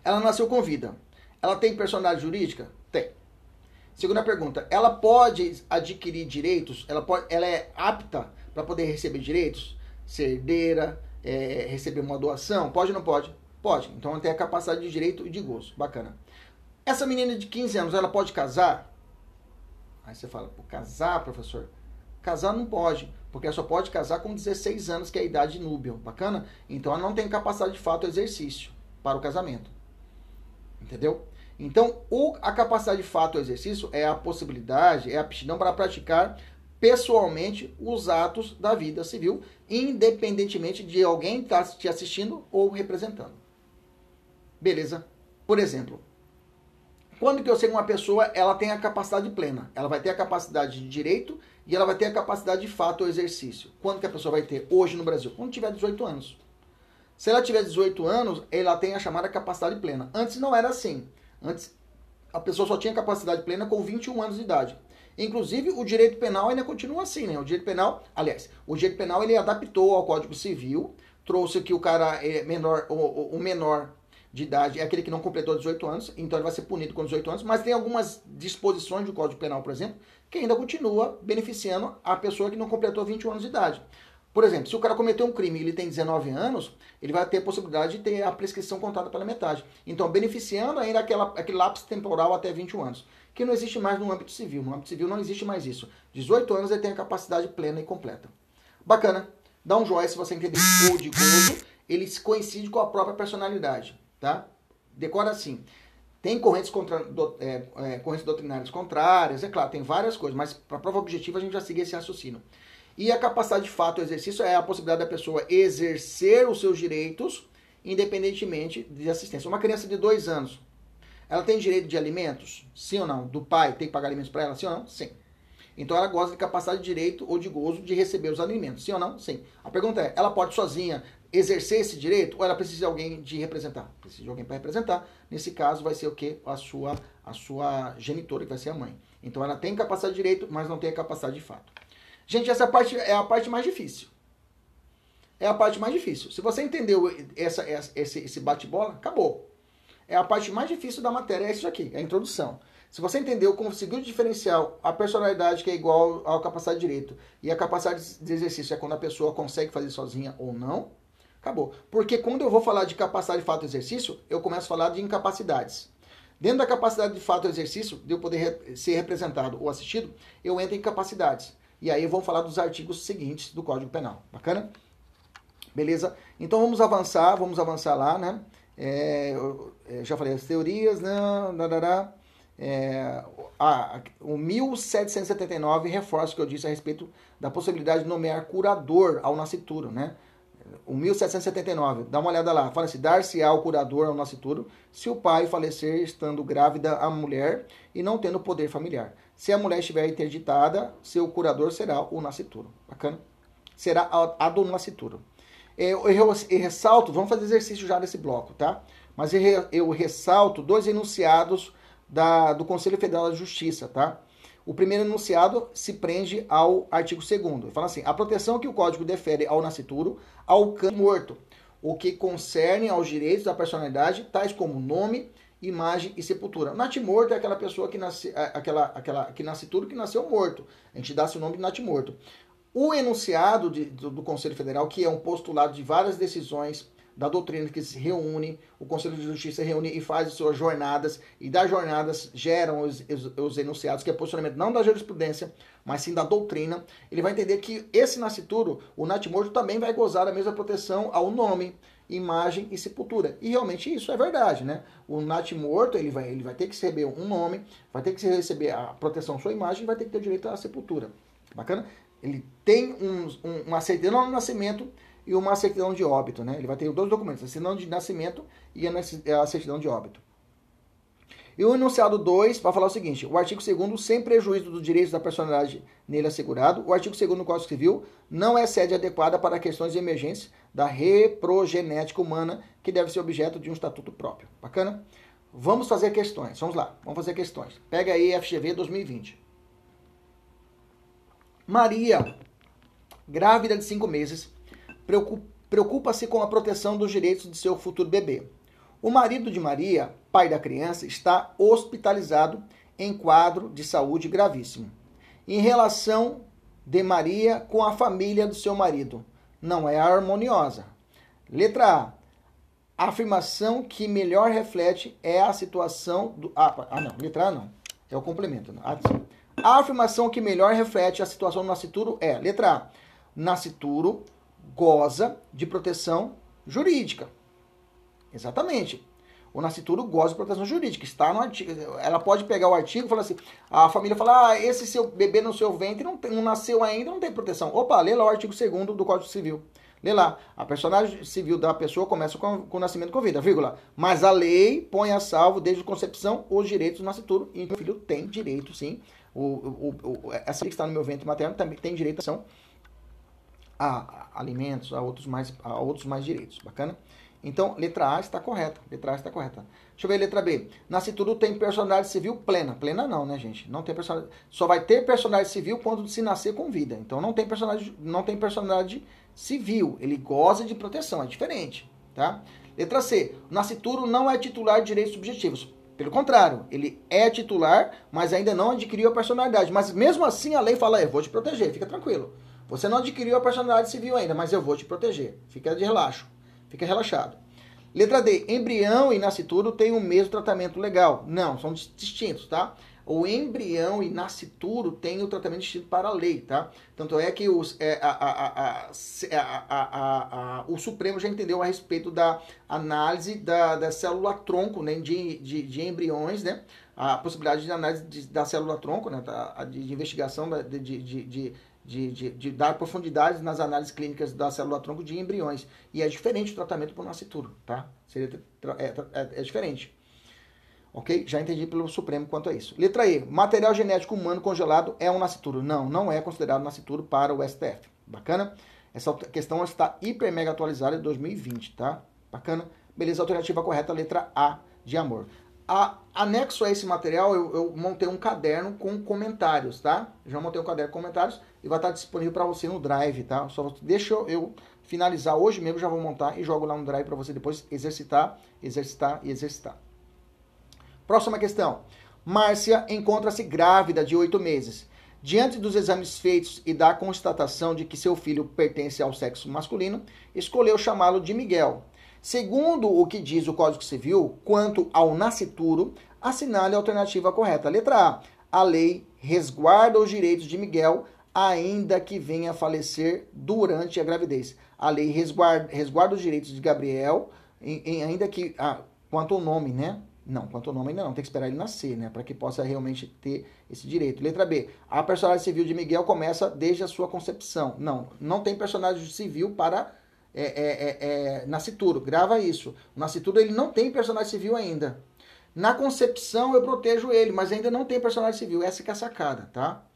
ela nasceu com vida, ela tem personalidade jurídica? Tem. Segunda pergunta, ela pode adquirir direitos? Ela, pode, ela é apta para poder receber direitos? Ser herdeira, é, receber uma doação? Pode ou não pode? Pode. Então ela tem a capacidade de direito e de gozo. Bacana. Essa menina de 15 anos, ela pode casar? Aí você fala, casar, professor? Casar não pode, porque ela só pode casar com 16 anos, que é a idade núbio. Bacana? Então ela não tem capacidade de fato exercício para o casamento. Entendeu? Então, o, a capacidade de fato exercício é a possibilidade, é a aptidão para praticar pessoalmente os atos da vida civil, independentemente de alguém estar tá te assistindo ou representando. Beleza? Por exemplo, quando que eu sei que uma pessoa ela tem a capacidade plena? Ela vai ter a capacidade de direito e ela vai ter a capacidade de fato ou exercício. Quando que a pessoa vai ter? Hoje no Brasil, quando tiver 18 anos. Se ela tiver 18 anos, ela tem a chamada capacidade plena. Antes não era assim. Antes, a pessoa só tinha capacidade plena com 21 anos de idade. Inclusive, o direito penal ainda continua assim, né? O direito penal, aliás, o direito penal ele adaptou ao Código Civil, trouxe que o cara é menor, o, o menor de idade é aquele que não completou 18 anos, então ele vai ser punido com 18 anos, mas tem algumas disposições do Código Penal, por exemplo, que ainda continua beneficiando a pessoa que não completou 21 anos de idade. Por exemplo, se o cara cometeu um crime e ele tem 19 anos, ele vai ter a possibilidade de ter a prescrição contada pela metade. Então, beneficiando ainda aquela, aquele lapso temporal até 21 anos, que não existe mais no âmbito civil. No âmbito civil não existe mais isso. 18 anos ele tem a capacidade plena e completa. Bacana. Dá um joinha se você entender. O de gozo, ele coincide com a própria personalidade, tá? Decora assim. Tem correntes, contra, do, é, é, correntes doutrinárias contrárias, é claro, tem várias coisas, mas para prova objetiva a gente já segue esse raciocínio. E a capacidade de fato, o exercício, é a possibilidade da pessoa exercer os seus direitos independentemente de assistência. Uma criança de dois anos, ela tem direito de alimentos? Sim ou não? Do pai tem que pagar alimentos para ela? Sim ou não? Sim. Então ela gosta de capacidade de direito ou de gozo de receber os alimentos. Sim ou não? Sim. A pergunta é: ela pode sozinha exercer esse direito ou ela precisa de alguém de representar? Precisa de alguém para representar. Nesse caso vai ser o quê? A sua a sua genitora, que vai ser a mãe. Então ela tem capacidade de direito, mas não tem a capacidade de fato. Gente, essa parte é a parte mais difícil. É a parte mais difícil. Se você entendeu essa, essa esse, esse bate-bola, acabou. É a parte mais difícil da matéria, é isso aqui, é a introdução. Se você entendeu, conseguiu diferenciar a personalidade que é igual à capacidade de direito e a capacidade de exercício é quando a pessoa consegue fazer sozinha ou não, acabou. Porque quando eu vou falar de capacidade de fato exercício, eu começo a falar de incapacidades. Dentro da capacidade de fato exercício, de eu poder ser representado ou assistido, eu entro em capacidades. E aí vamos falar dos artigos seguintes do Código Penal. Bacana? Beleza? Então vamos avançar, vamos avançar lá, né? É, eu, eu já falei as teorias, né? Darará. É, a, o 1779 reforça o que eu disse a respeito da possibilidade de nomear curador ao nascituro, né? O 1779, dá uma olhada lá, fala assim, dar-se ao curador ao nascituro se o pai falecer estando grávida a mulher e não tendo poder familiar. Se a mulher estiver interditada, seu curador será o nascituro. Bacana? Será a, a do nascituro. Eu, eu, eu, ressalto, vamos fazer exercício já nesse bloco, tá? Mas eu, eu ressalto dois enunciados da, do Conselho Federal da Justiça, tá? O primeiro enunciado se prende ao artigo 2 Fala assim: a proteção que o Código defere ao nascituro alcança morto, o que concerne aos direitos da personalidade, tais como nome, imagem e sepultura. Natimorto é aquela pessoa que nasce, é, aquela, aquela que nascituro que nasceu morto. A gente dá seu nome de natimorto. O enunciado de, do, do Conselho Federal, que é um postulado de várias decisões da doutrina que se reúne, o Conselho de Justiça reúne e faz as suas jornadas, e das jornadas geram os, os, os, enunciados, que é posicionamento não da jurisprudência, mas sim da doutrina. Ele vai entender que esse nascituro, o natimorto, também vai gozar da mesma proteção ao nome, imagem e sepultura. E realmente isso é verdade, né? O natimorto, ele vai, ele vai ter que receber um nome, vai ter que receber a proteção sua imagem vai ter que ter direito à sepultura. Bacana? Ele tem um, um, uma certidão de nascimento e uma certidão de óbito. Né? Ele vai ter dois documentos, a certidão de nascimento e a certidão de óbito. E o enunciado 2 vai falar o seguinte: o artigo 2 sem prejuízo dos direitos da personalidade nele assegurado, o artigo 2 do Código Civil não é sede adequada para questões de emergência da reprogenética humana, que deve ser objeto de um estatuto próprio. Bacana? Vamos fazer questões. Vamos lá, vamos fazer questões. Pega aí FGV 2020. Maria, grávida de cinco meses, preocupa-se com a proteção dos direitos de seu futuro bebê. O marido de Maria, pai da criança, está hospitalizado em quadro de saúde gravíssimo. Em relação de Maria com a família do seu marido, não é harmoniosa. Letra A. A afirmação que melhor reflete é a situação do. Ah, ah não, letra A não. É o complemento. Ah, a afirmação que melhor reflete a situação do nascituro é, letra A. Nascituro goza de proteção jurídica. Exatamente. O nascituro goza de proteção jurídica. Está no artigo. Ela pode pegar o artigo e falar assim: a família fala, ah, esse seu bebê no seu ventre não, tem, não nasceu ainda, não tem proteção. Opa, lê lá o artigo 2 do Código Civil. Lê lá. A personagem civil da pessoa começa com, com o nascimento com vida, vírgula. Mas a lei põe a salvo, desde a concepção, os direitos do nascituro. E o filho tem direito, sim. O, o, o, essa que está no meu ventre materno também tem direito a a, alimentos, a outros, mais, a outros mais direitos. Bacana? Então, letra A está correta. Letra A está correta. Deixa eu ver letra B. Nascituro tem personalidade civil plena. Plena não, né, gente? Não tem personalidade. Só vai ter personalidade civil quando se nascer com vida. Então não tem personalidade, não tem personalidade civil. Ele goza de proteção, é diferente, tá? Letra C. Nascituro não é titular de direitos subjetivos. Pelo contrário, ele é titular, mas ainda não adquiriu a personalidade. Mas mesmo assim a lei fala, eu vou te proteger, fica tranquilo. Você não adquiriu a personalidade civil ainda, mas eu vou te proteger. Fica de relaxo. Fica relaxado. Letra D. Embrião e nascituro têm o mesmo tratamento legal. Não, são distintos, tá? O embrião e nascituro têm o tratamento distinto para a lei, tá? Tanto é que os, é, a, a, a, o Supremo já entendeu a respeito da análise da, da célula-tronco né, de, de, de, embriões, né? A possibilidade de análise de, da célula-tronco, né? De, de investigação de, de, de de, de, de, dar profundidades nas análises clínicas da célula-tronco de embriões. E é diferente o tratamento para o nascituro, tá? Seria, é, é, é, diferente. Ok? Já entendi pelo Supremo quanto a isso. Letra E. Material genético humano congelado é um nascituro. Não, não é considerado nascituro para o STF. Bacana? Essa questão está hiper mega atualizada em 2020, tá? Bacana? Beleza, alternativa correta, letra A de amor. A, anexo a esse material, eu, eu, montei um caderno com comentários, tá? Já montei um caderno com comentários e vai estar disponível para você no Drive, tá? Só deixa eu, finalizar hoje mesmo, já vou montar e jogo lá no Drive para você depois exercitar, exercitar e exercitar. Próxima questão. Márcia encontra-se grávida de oito meses. Diante dos exames feitos e da constatação de que seu filho pertence ao sexo masculino, escolheu chamá-lo de Miguel. Segundo o que diz o Código Civil, quanto ao nascituro, assinale a alternativa correta. Letra A. A lei resguarda os direitos de Miguel, ainda que venha a falecer durante a gravidez. A lei resguarda, resguarda os direitos de Gabriel, em, em, ainda que. Ah, quanto ao nome, né? Não, quanto ao nome ainda não, tem que esperar ele nascer, né? Para que possa realmente ter esse direito. Letra B. A personagem civil de Miguel começa desde a sua concepção. Não, não tem personagem civil para é, é, é, é, nascituro. Grava isso. O nascituro ele não tem personagem civil ainda. Na concepção eu protejo ele, mas ainda não tem personagem civil. Essa que é a sacada, tá?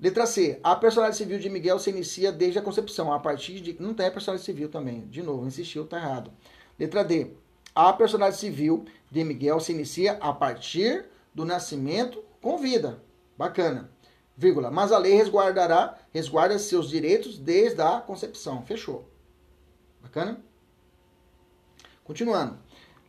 Letra C. A personagem civil de Miguel se inicia desde a concepção. A partir de. Não tem personagem civil também. De novo, insistiu, tá errado. Letra D. A personagem civil de Miguel se inicia a partir do nascimento com vida. Bacana. Vírgula. Mas a lei resguardará, resguarda seus direitos desde a concepção. Fechou. Bacana? Continuando.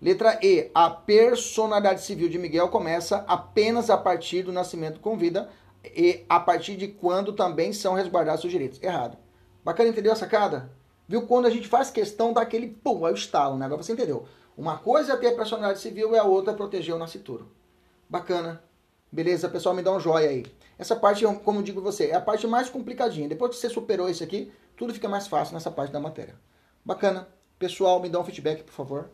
Letra E. A personalidade civil de Miguel começa apenas a partir do nascimento com vida e a partir de quando também são resguardados seus direitos. Errado. Bacana, entendeu a sacada? Viu? Quando a gente faz questão daquele pum, é o estalo, né? Agora você entendeu. Uma coisa é ter a personalidade civil e a outra é proteger o nascituro. Bacana. Beleza, pessoal, me dá um joia aí. Essa parte, como digo você, é a parte mais complicadinha. Depois que você superou isso aqui, tudo fica mais fácil nessa parte da matéria. Bacana. Pessoal, me dá um feedback, por favor.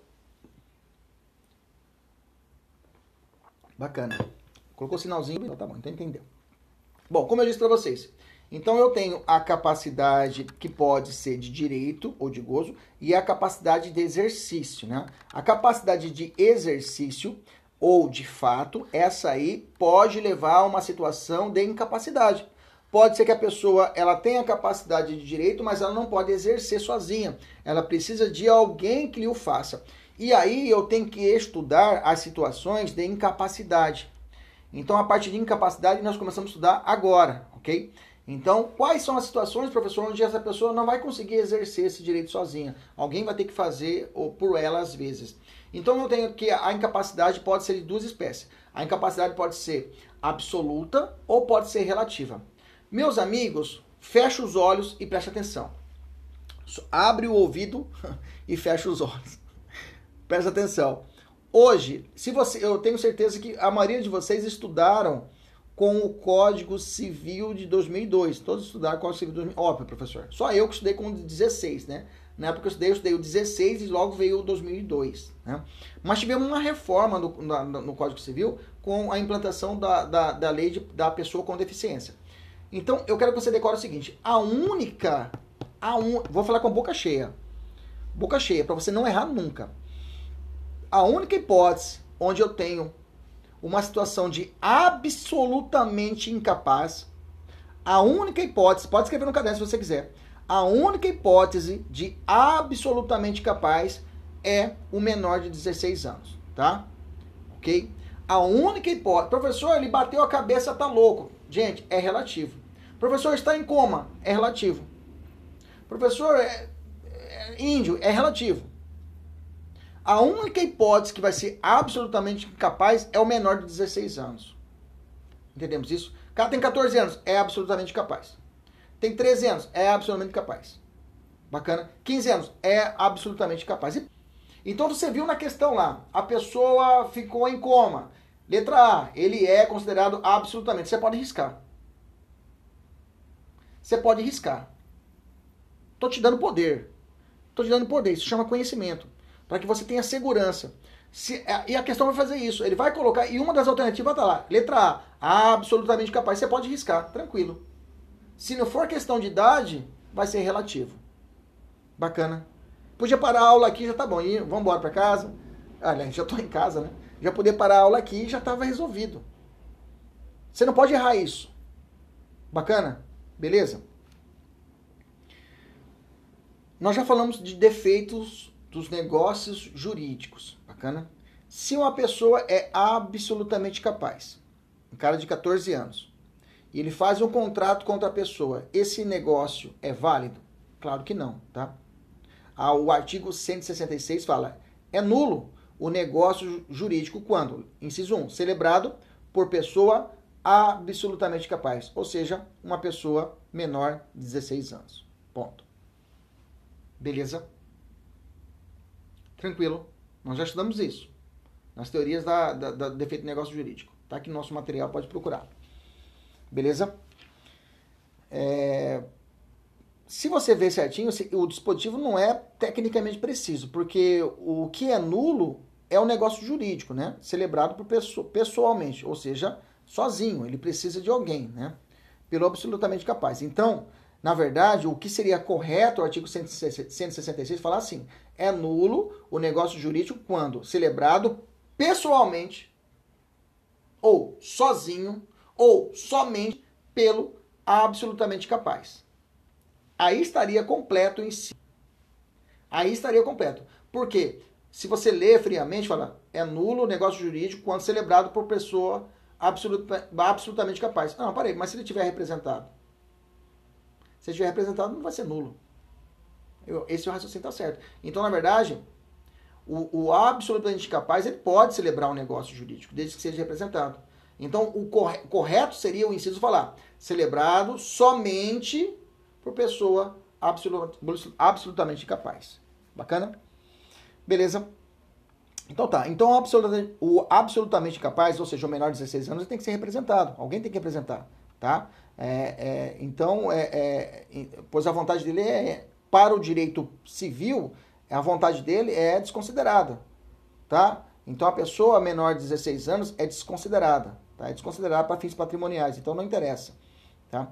Bacana. Colocou sinalzinho, tá bom, então entendeu. Bom, como eu disse para vocês, então eu tenho a capacidade que pode ser de direito ou de gozo e a capacidade de exercício, né? A capacidade de exercício ou de fato, essa aí pode levar a uma situação de incapacidade. Pode ser que a pessoa ela tenha capacidade de direito, mas ela não pode exercer sozinha. Ela precisa de alguém que lhe o faça. E aí eu tenho que estudar as situações de incapacidade. Então, a parte de incapacidade nós começamos a estudar agora, ok? Então, quais são as situações, professor, onde essa pessoa não vai conseguir exercer esse direito sozinha? Alguém vai ter que fazer ou por ela às vezes. Então, eu tenho que a incapacidade pode ser de duas espécies. A incapacidade pode ser absoluta ou pode ser relativa. Meus amigos, feche os olhos e preste atenção. Abre o ouvido e fecha os olhos. Presta atenção. Hoje, se você, eu tenho certeza que a maioria de vocês estudaram com o Código Civil de 2002. Todos estudaram o Código Civil de 2002. Óbvio, professor. Só eu que estudei com o 16, né? Na época eu estudei, eu estudei o 16 e logo veio o 2002. Né? Mas tivemos uma reforma no, no, no Código Civil com a implantação da, da, da lei de, da pessoa com deficiência. Então, eu quero que você decore o seguinte: a única. A un... Vou falar com a boca cheia. Boca cheia, para você não errar nunca. A única hipótese onde eu tenho uma situação de absolutamente incapaz, a única hipótese, pode escrever no caderno se você quiser, a única hipótese de absolutamente capaz é o menor de 16 anos, tá? Ok? A única hipótese. Professor, ele bateu a cabeça, tá louco. Gente, é relativo. Professor, está em coma, é relativo. Professor, é, é índio, é relativo. A única hipótese que vai ser absolutamente incapaz é o menor de 16 anos. Entendemos isso? O cara tem 14 anos, é absolutamente capaz. Tem 13 anos, é absolutamente capaz. Bacana? 15 anos, é absolutamente capaz. Então você viu na questão lá, a pessoa ficou em coma. Letra A, ele é considerado absolutamente. Você pode riscar. Você pode riscar. Tô te dando poder. Tô te dando poder. Isso chama conhecimento para que você tenha segurança. Se, é, e a questão vai fazer isso. Ele vai colocar, e uma das alternativas está lá. Letra A, absolutamente capaz. Você pode riscar, tranquilo. Se não for questão de idade, vai ser relativo. Bacana. Podia parar a aula aqui, já tá bom. E vamos embora para casa. Aliás, já estou em casa, né? Já poder parar a aula aqui já estava resolvido. Você não pode errar isso. Bacana? Beleza? Nós já falamos de defeitos dos negócios jurídicos. Bacana? Se uma pessoa é absolutamente capaz, um cara de 14 anos, e ele faz um contrato contra a pessoa, esse negócio é válido? Claro que não, tá? Ah, o artigo 166 fala: é nulo o negócio jurídico quando, inciso 1, celebrado por pessoa absolutamente capaz, ou seja, uma pessoa menor de 16 anos. Ponto. Beleza? Tranquilo. Nós já estudamos isso. Nas teorias da, da, da defeito de negócio jurídico. Tá aqui no nosso material, pode procurar. Beleza? É... Se você ver certinho, o dispositivo não é tecnicamente preciso, porque o que é nulo é um negócio jurídico, né? Celebrado por pessoa, pessoalmente, ou seja, sozinho. Ele precisa de alguém, né? Pelo absolutamente capaz. Então, na verdade, o que seria correto, o artigo 166 falar assim: é nulo o negócio jurídico quando celebrado pessoalmente, ou sozinho, ou somente pelo absolutamente capaz. Aí estaria completo em si. Aí estaria completo. Por quê? Se você lê friamente, fala, é nulo o negócio jurídico quando celebrado por pessoa absoluta, absolutamente capaz. Não, parei, mas se ele tiver representado? Se estiver representado, não vai ser nulo. Eu, esse é o raciocínio está certo. Então, na verdade, o, o, absolutamente capaz ele pode celebrar um negócio jurídico, desde que seja representado. Então, o correto seria o inciso falar celebrado somente por pessoa absolut, absolutamente capaz. Bacana? Beleza? Então tá. Então o absolutamente capaz, ou seja, o menor de 16 anos, tem que ser representado. Alguém tem que representar, tá? É, é, então, é, é pois a vontade dele é, para o direito civil, a vontade dele é desconsiderada, tá? Então a pessoa menor de 16 anos é desconsiderada, tá? É desconsiderada para fins patrimoniais, então não interessa, tá?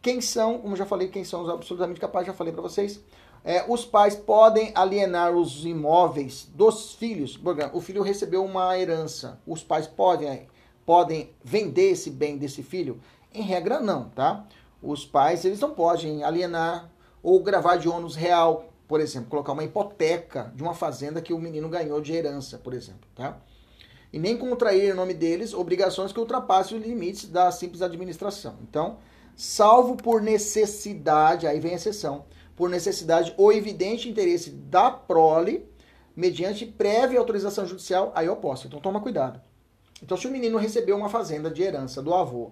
Quem são, como já falei, quem são os absolutamente capazes, já falei para vocês. É, os pais podem alienar os imóveis dos filhos. O filho recebeu uma herança. Os pais podem, podem vender esse bem desse filho? Em regra, não, tá? Os pais, eles não podem alienar ou gravar de ônus real, por exemplo, colocar uma hipoteca de uma fazenda que o menino ganhou de herança, por exemplo, tá? E nem contrair em nome deles obrigações que ultrapassem os limites da simples administração. Então, salvo por necessidade, aí vem a exceção, por necessidade ou evidente interesse da prole, mediante prévia autorização judicial, aí eu posso. Então toma cuidado. Então se o menino recebeu uma fazenda de herança do avô,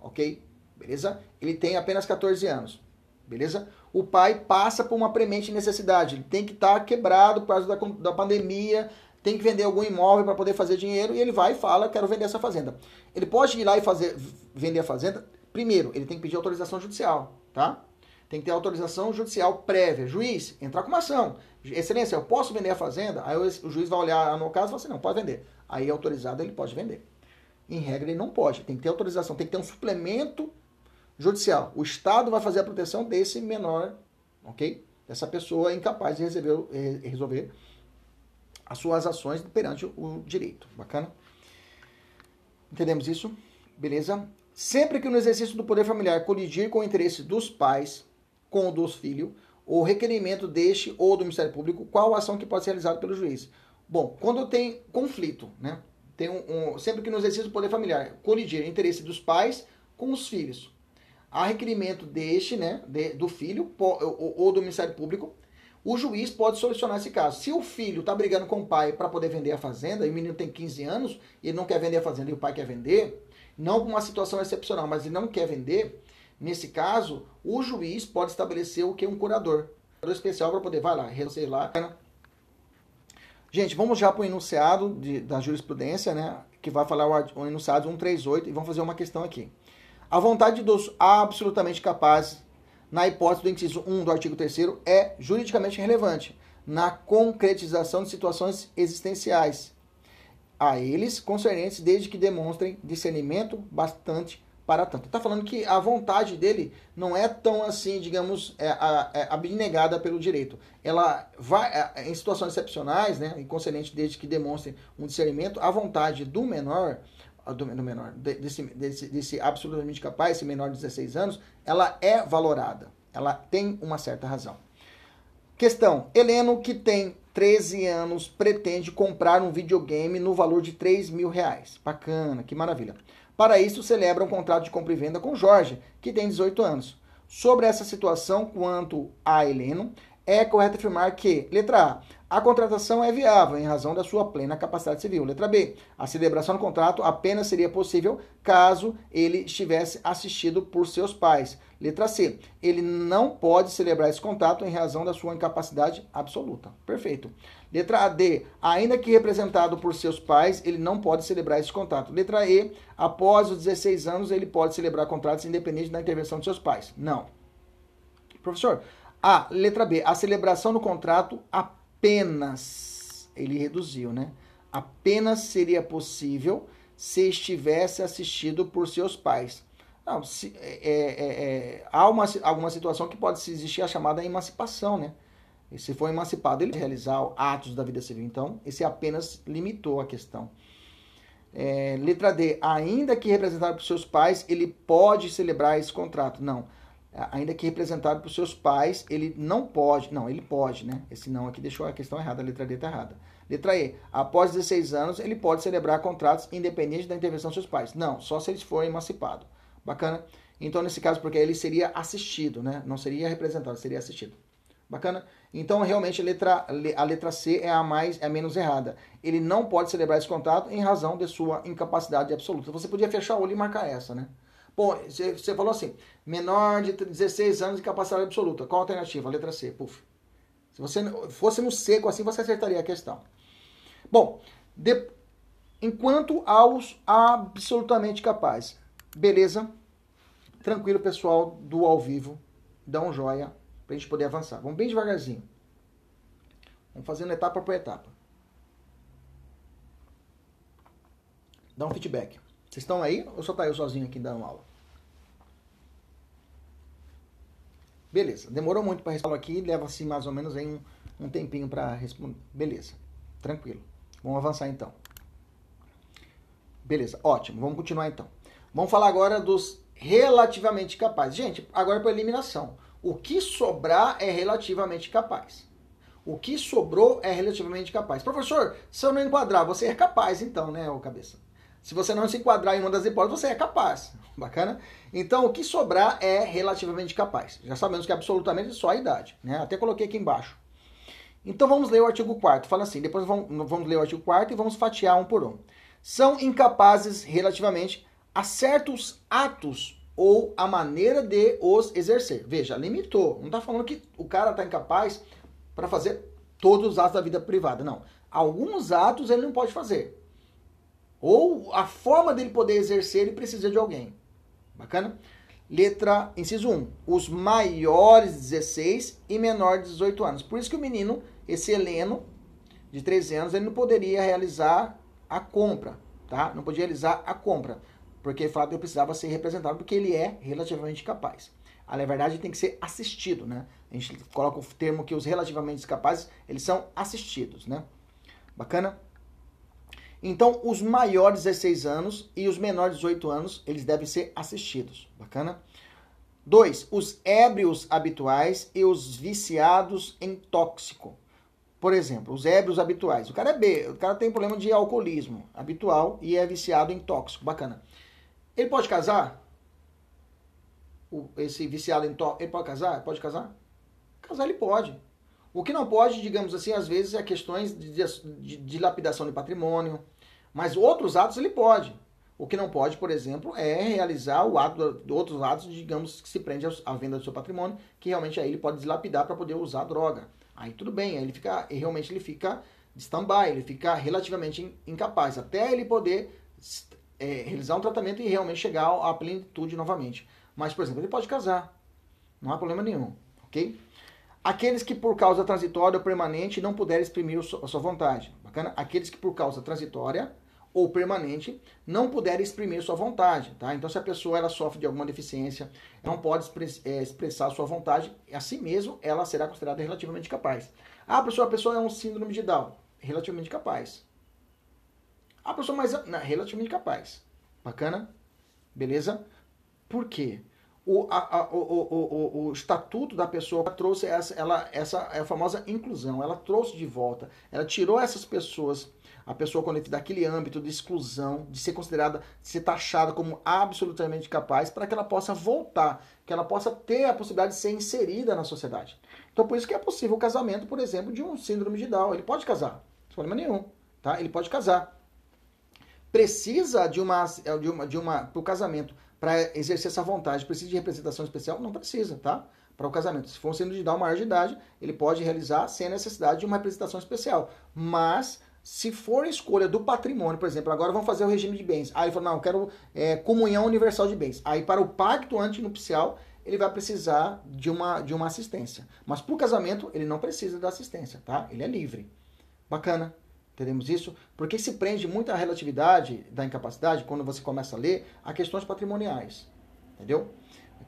ok? Beleza? Ele tem apenas 14 anos. Beleza? O pai passa por uma premente necessidade. Ele tem que estar tá quebrado por causa da, da pandemia, tem que vender algum imóvel para poder fazer dinheiro e ele vai e fala, quero vender essa fazenda. Ele pode ir lá e fazer, vender a fazenda? Primeiro, ele tem que pedir autorização judicial, tá? tem que ter autorização judicial prévia. Juiz, entrar com uma ação. Excelência, eu posso vender a fazenda? Aí o juiz vai olhar no caso e assim, não, pode vender. Aí autorizado ele pode vender. Em regra ele não pode, tem que ter autorização, tem que ter um suplemento judicial. O Estado vai fazer a proteção desse menor, ok? Dessa pessoa incapaz de resolver, eh, resolver as suas ações perante o direito. Bacana? Entendemos isso? Beleza? Sempre que no exercício do poder familiar colidir com o interesse dos pais, com o dos filhos, o requerimento deste ou do Ministério Público, qual a ação que pode ser realizada pelo juiz. Bom, quando tem conflito, né? Tem um, um, sempre que no exercício do poder familiar colidir interesse dos pais com os filhos, há requerimento deste, né, de, do filho ou, ou, do Ministério Público, o juiz pode solucionar esse caso. Se o filho está brigando com o pai para poder vender a fazenda, e o menino tem 15 anos, e ele não quer vender a fazenda e o pai quer vender, não com uma situação excepcional, mas ele não quer vender, Nesse caso, o juiz pode estabelecer o que um curador. Um curador especial para poder, vai lá, sei lá. Gente, vamos já para o enunciado de, da jurisprudência, né? Que vai falar o, o enunciado 138 e vamos fazer uma questão aqui. A vontade dos absolutamente capazes, na hipótese do inciso 1 do artigo 3 é juridicamente relevante na concretização de situações existenciais a eles concernentes desde que demonstrem discernimento bastante para tanto. Está falando que a vontade dele não é tão assim, digamos, é, é, abnegada pelo direito. Ela vai, é, em situações excepcionais, né, inconcernente desde que demonstre um discernimento, a vontade do menor, do, do menor, desse, desse, desse absolutamente capaz, esse menor de 16 anos, ela é valorada. Ela tem uma certa razão. Questão: Heleno, que tem 13 anos, pretende comprar um videogame no valor de 3 mil reais. Bacana, que maravilha. Para isso, celebra um contrato de compra e venda com Jorge, que tem 18 anos. Sobre essa situação, quanto a Heleno, é correto afirmar que, letra A, a contratação é viável em razão da sua plena capacidade civil. Letra B, a celebração do contrato apenas seria possível caso ele estivesse assistido por seus pais. Letra C, ele não pode celebrar esse contrato em razão da sua incapacidade absoluta. Perfeito. Letra D, ainda que representado por seus pais, ele não pode celebrar esse contrato. Letra E, após os 16 anos, ele pode celebrar contratos independente da intervenção de seus pais. Não. Professor, a, letra B, a celebração do contrato apenas, ele reduziu, né? apenas seria possível se estivesse assistido por seus pais. Não, se, é, é, é, há uma, alguma situação que pode existir a chamada emancipação, né? Se for emancipado, ele realizar atos da vida civil. Então, esse apenas limitou a questão. É, letra D. Ainda que representado por seus pais, ele pode celebrar esse contrato. Não. Ainda que representado por seus pais, ele não pode. Não, ele pode, né? Esse não aqui deixou a questão errada, a letra D está errada. Letra E. Após 16 anos, ele pode celebrar contratos independente da intervenção dos seus pais. Não, só se eles forem emancipados. Bacana? Então, nesse caso, porque ele seria assistido, né? Não seria representado, seria assistido. Bacana? Então, realmente, a letra, a letra C é a mais é a menos errada. Ele não pode celebrar esse contrato em razão de sua incapacidade absoluta. Você podia fechar o olho e marcar essa, né? Bom, você falou assim, menor de 16 anos de capacidade absoluta. Qual a alternativa? A letra C. Puf. Se você fosse no seco assim, você acertaria a questão. Bom, de, enquanto aos absolutamente capazes. Beleza? Tranquilo, pessoal do ao vivo. Dá um joia para a gente poder avançar. Vamos bem devagarzinho. Vamos fazendo etapa por etapa. Dá um feedback. Vocês estão aí ou só tá eu sozinho aqui dando aula? Beleza. Demorou muito para responder aqui, leva assim mais ou menos aí um, um tempinho para responder. Beleza. Tranquilo. Vamos avançar então. Beleza, ótimo. Vamos continuar então. Vamos falar agora dos relativamente capazes. Gente, agora para eliminação. O que sobrar é relativamente capaz. O que sobrou é relativamente capaz. Professor, se eu não enquadrar, você é capaz então, né, ô cabeça? Se você não se enquadrar em uma das hipóteses, você é capaz. Bacana? Então, o que sobrar é relativamente capaz. Já sabemos que é absolutamente só a idade, né? Até coloquei aqui embaixo. Então, vamos ler o artigo 4 Fala assim, depois vamos, vamos ler o artigo 4 e vamos fatiar um por um. São incapazes relativamente a certos atos ou a maneira de os exercer. Veja, limitou. Não está falando que o cara está incapaz para fazer todos os atos da vida privada. Não. Alguns atos ele não pode fazer. Ou a forma dele poder exercer, ele precisa de alguém. Bacana? Letra, inciso 1. Os maiores de 16 e menores de 18 anos. Por isso que o menino, esse Heleno, de 13 anos, ele não poderia realizar a compra, tá? Não podia realizar a compra porque o fato eu precisava ser representado porque ele é relativamente capaz. Na verdade, tem que ser assistido, né? A gente coloca o termo que os relativamente capazes, eles são assistidos, né? Bacana? Então, os maiores 16 anos e os menores 18 anos, eles devem ser assistidos. Bacana? 2. Os ébrios habituais e os viciados em tóxico. Por exemplo, os ébrios habituais. O cara é B, o cara tem problema de alcoolismo habitual e é viciado em tóxico. Bacana. Ele pode casar? O, esse viciado em ele pode casar? Pode casar? Casar ele pode. O que não pode, digamos assim, às vezes é questões de, de, de de patrimônio, mas outros atos ele pode. O que não pode, por exemplo, é realizar o ato, outros atos, digamos, que se prende à venda do seu patrimônio, que realmente aí ele pode deslapidar para poder usar droga. Aí tudo bem, aí ele fica, realmente ele fica de stand-by, ele fica relativamente incapaz, até ele poder é, realizar um tratamento e realmente chegar à plenitude novamente. Mas, por exemplo, ele pode casar. Não há problema nenhum, ok? Aqueles que por causa transitória ou permanente não puderem exprimir a sua vontade. Bacana? Aqueles que por causa transitória ou permanente não puderem exprimir sua vontade, tá? Então, se a pessoa ela sofre de alguma deficiência, não pode é, expressar sua vontade, assim mesmo ela será considerada relativamente capaz. Ah, pessoa, a pessoa é um síndrome de Down, relativamente capaz. A pessoa mais não, relativamente capaz. Bacana? Beleza? Por quê? O, a, a, o, o, o, o, estatuto da pessoa trouxe essa, ela, essa é a famosa inclusão. Ela trouxe de volta. Ela tirou essas pessoas, a pessoa quando daquele âmbito de exclusão, de ser considerada, de ser taxada como absolutamente capaz, para que ela possa voltar, que ela possa ter a possibilidade de ser inserida na sociedade. Então, por isso que é possível o casamento, por exemplo, de um síndrome de Down. Ele pode casar, sem problema nenhum. Tá? Ele pode casar precisa de uma de uma de uma para o casamento para exercer essa vontade precisa de representação especial não precisa tá para o casamento se for sendo de dar maior de idade ele pode realizar sem necessidade de uma representação especial mas se for escolha do patrimônio, por exemplo, agora vamos fazer o regime de bens. Aí ele falou, não, eu quero é, comunhão universal de bens. Aí para o pacto antinupcial, ele vai precisar de uma, de uma assistência. Mas para o casamento, ele não precisa da assistência, tá? Ele é livre. Bacana. Entendemos isso? Porque se prende muito a relatividade da incapacidade, quando você começa a ler, a questões patrimoniais. Entendeu?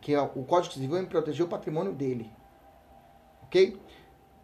Que é o Código Civil protegeu o patrimônio dele. Ok?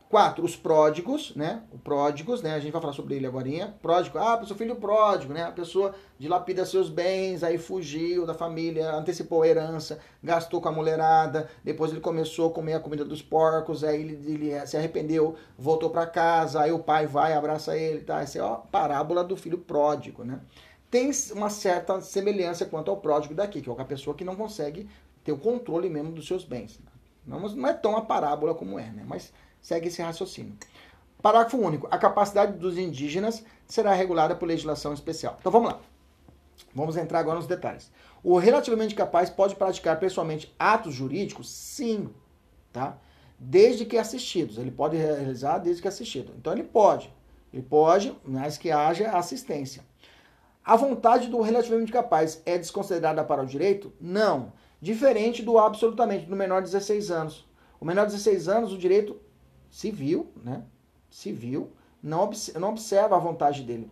Quatro, os pródigos, né? O pródigos, né? A gente vai falar sobre ele agora. Pródigo, ah, seu filho pródigo, né? A pessoa dilapida seus bens, aí fugiu da família, antecipou a herança, gastou com a mulherada, depois ele começou a comer a comida dos porcos, aí ele, ele se arrependeu, voltou para casa, aí o pai vai, abraça ele, tá? Essa é a parábola do filho pródigo, né? Tem uma certa semelhança quanto ao pródigo daqui, que é a pessoa que não consegue ter o controle mesmo dos seus bens. Não, não é tão a parábola como é, né? Mas segue esse raciocínio. Parágrafo único. A capacidade dos indígenas será regulada por legislação especial. Então vamos lá. Vamos entrar agora nos detalhes. O relativamente capaz pode praticar pessoalmente atos jurídicos? Sim. Tá? Desde que assistidos. Ele pode realizar desde que assistido. Então ele pode. Ele pode, mas que haja assistência. A vontade do relativamente capaz é desconsiderada para o direito? Não. Diferente do absolutamente, do menor de 16 anos. O menor de 16 anos, o direito civil, né? Civil, não, não observa a vontade dele.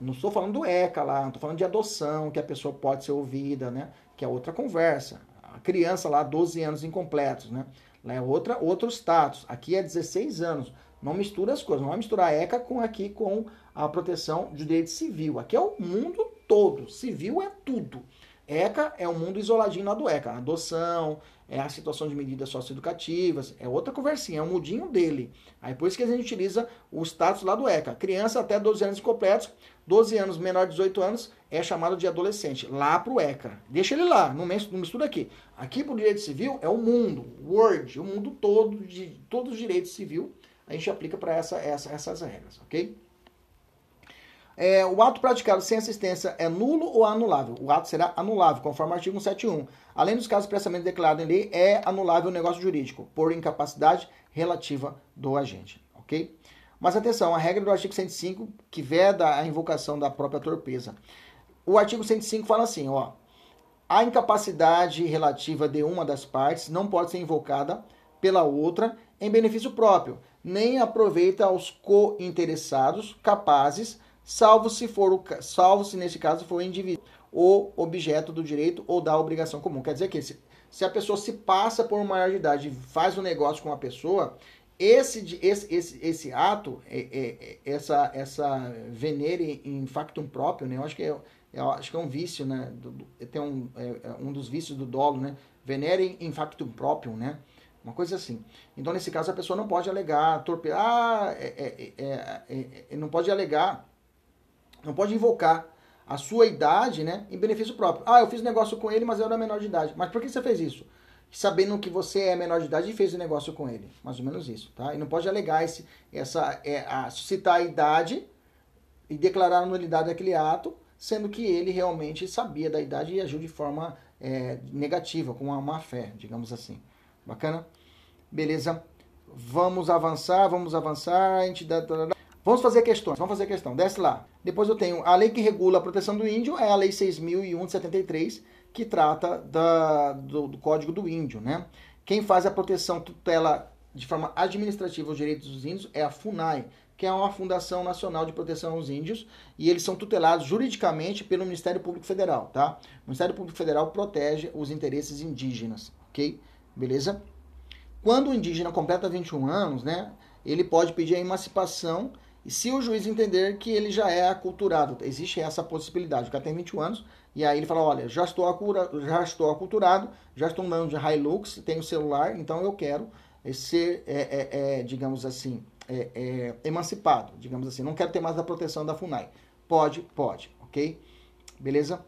Não estou falando do ECA lá, não estou falando de adoção, que a pessoa pode ser ouvida, né? Que é outra conversa. A criança lá, 12 anos incompletos, né? Lá é outra, outro status. Aqui é 16 anos. Não mistura as coisas. Não vai misturar a ECA com aqui com a proteção de direito civil. Aqui é o mundo todo. Civil é tudo. ECA é um mundo isoladinho lá do ECA. Adoção, é a situação de medidas socioeducativas, é outra conversinha, é o mudinho dele. Aí por isso que a gente utiliza o status lá do ECA. Criança até 12 anos incompletos, 12 anos menor de 18 anos é chamado de adolescente, lá pro ECA. Deixa ele lá, não mistura aqui. Aqui pro direito civil é o mundo, Word, o mundo todo, de todos os direitos civil, a gente aplica para essa, essa, essas regras, ok? É, o ato praticado sem assistência é nulo ou anulável? O ato será anulável, conforme o artigo 171. Além dos casos expressamente declarados em lei, é anulável o negócio jurídico, por incapacidade relativa do agente. Ok? Mas atenção, a regra do artigo 105, que veda a invocação da própria torpeza. O artigo 105 fala assim, ó. A incapacidade relativa de uma das partes não pode ser invocada pela outra em benefício próprio, nem aproveita aos co-interessados capazes salvo se for o, salvo se nesse caso for o indivíduo o objeto do direito ou da obrigação comum. Quer dizer que se, se a pessoa se passa por uma maior de idade e faz um negócio com uma pessoa, esse, esse, esse, esse ato, é, é, é essa, essa venere in factum próprio, né? eu acho que é, eu acho que é um vício, né? Tem um, é, é, um dos vícios do dolo, né? Venere in factum próprio, né? Uma coisa assim. Então, nesse caso, a pessoa não pode alegar torpe... Ah, é, é, é, não pode alegar não pode invocar a sua idade, né, em benefício próprio. Ah, eu fiz negócio com ele, mas eu era menor de idade. Mas por que você fez isso? Sabendo que você é menor de idade e fez o negócio com ele. Mais ou menos isso, tá? E não pode alegar esse, essa, é, a, citar a idade e declarar a nulidade daquele ato, sendo que ele realmente sabia da idade e agiu de forma é, negativa, com uma má fé, digamos assim. Bacana? Beleza? Vamos avançar, vamos avançar. A dá, Vamos fazer questões, vamos fazer questão. Desce lá. Depois eu tenho a lei que regula a proteção do índio, é a Lei 6.001 de 73, que trata da, do, do, Código do Índio, né? Quem faz a proteção, tutela de forma administrativa os direitos dos índios é a FUNAI, que é uma Fundação Nacional de Proteção aos Índios, e eles são tutelados juridicamente pelo Ministério Público Federal, tá? O Ministério Público Federal protege os interesses indígenas, ok? Beleza? Quando o indígena completa 21 anos, né, ele pode pedir a emancipação e se o juiz entender que ele já é aculturado, existe essa possibilidade. O cara tem 21 anos e aí ele fala: Olha, já estou, acura, já estou aculturado, já estou andando de Hilux, tenho celular, então eu quero ser, é, é, é, digamos assim, é, é, emancipado, digamos assim. Não quero ter mais a proteção da FUNAI. Pode, pode, ok? Beleza?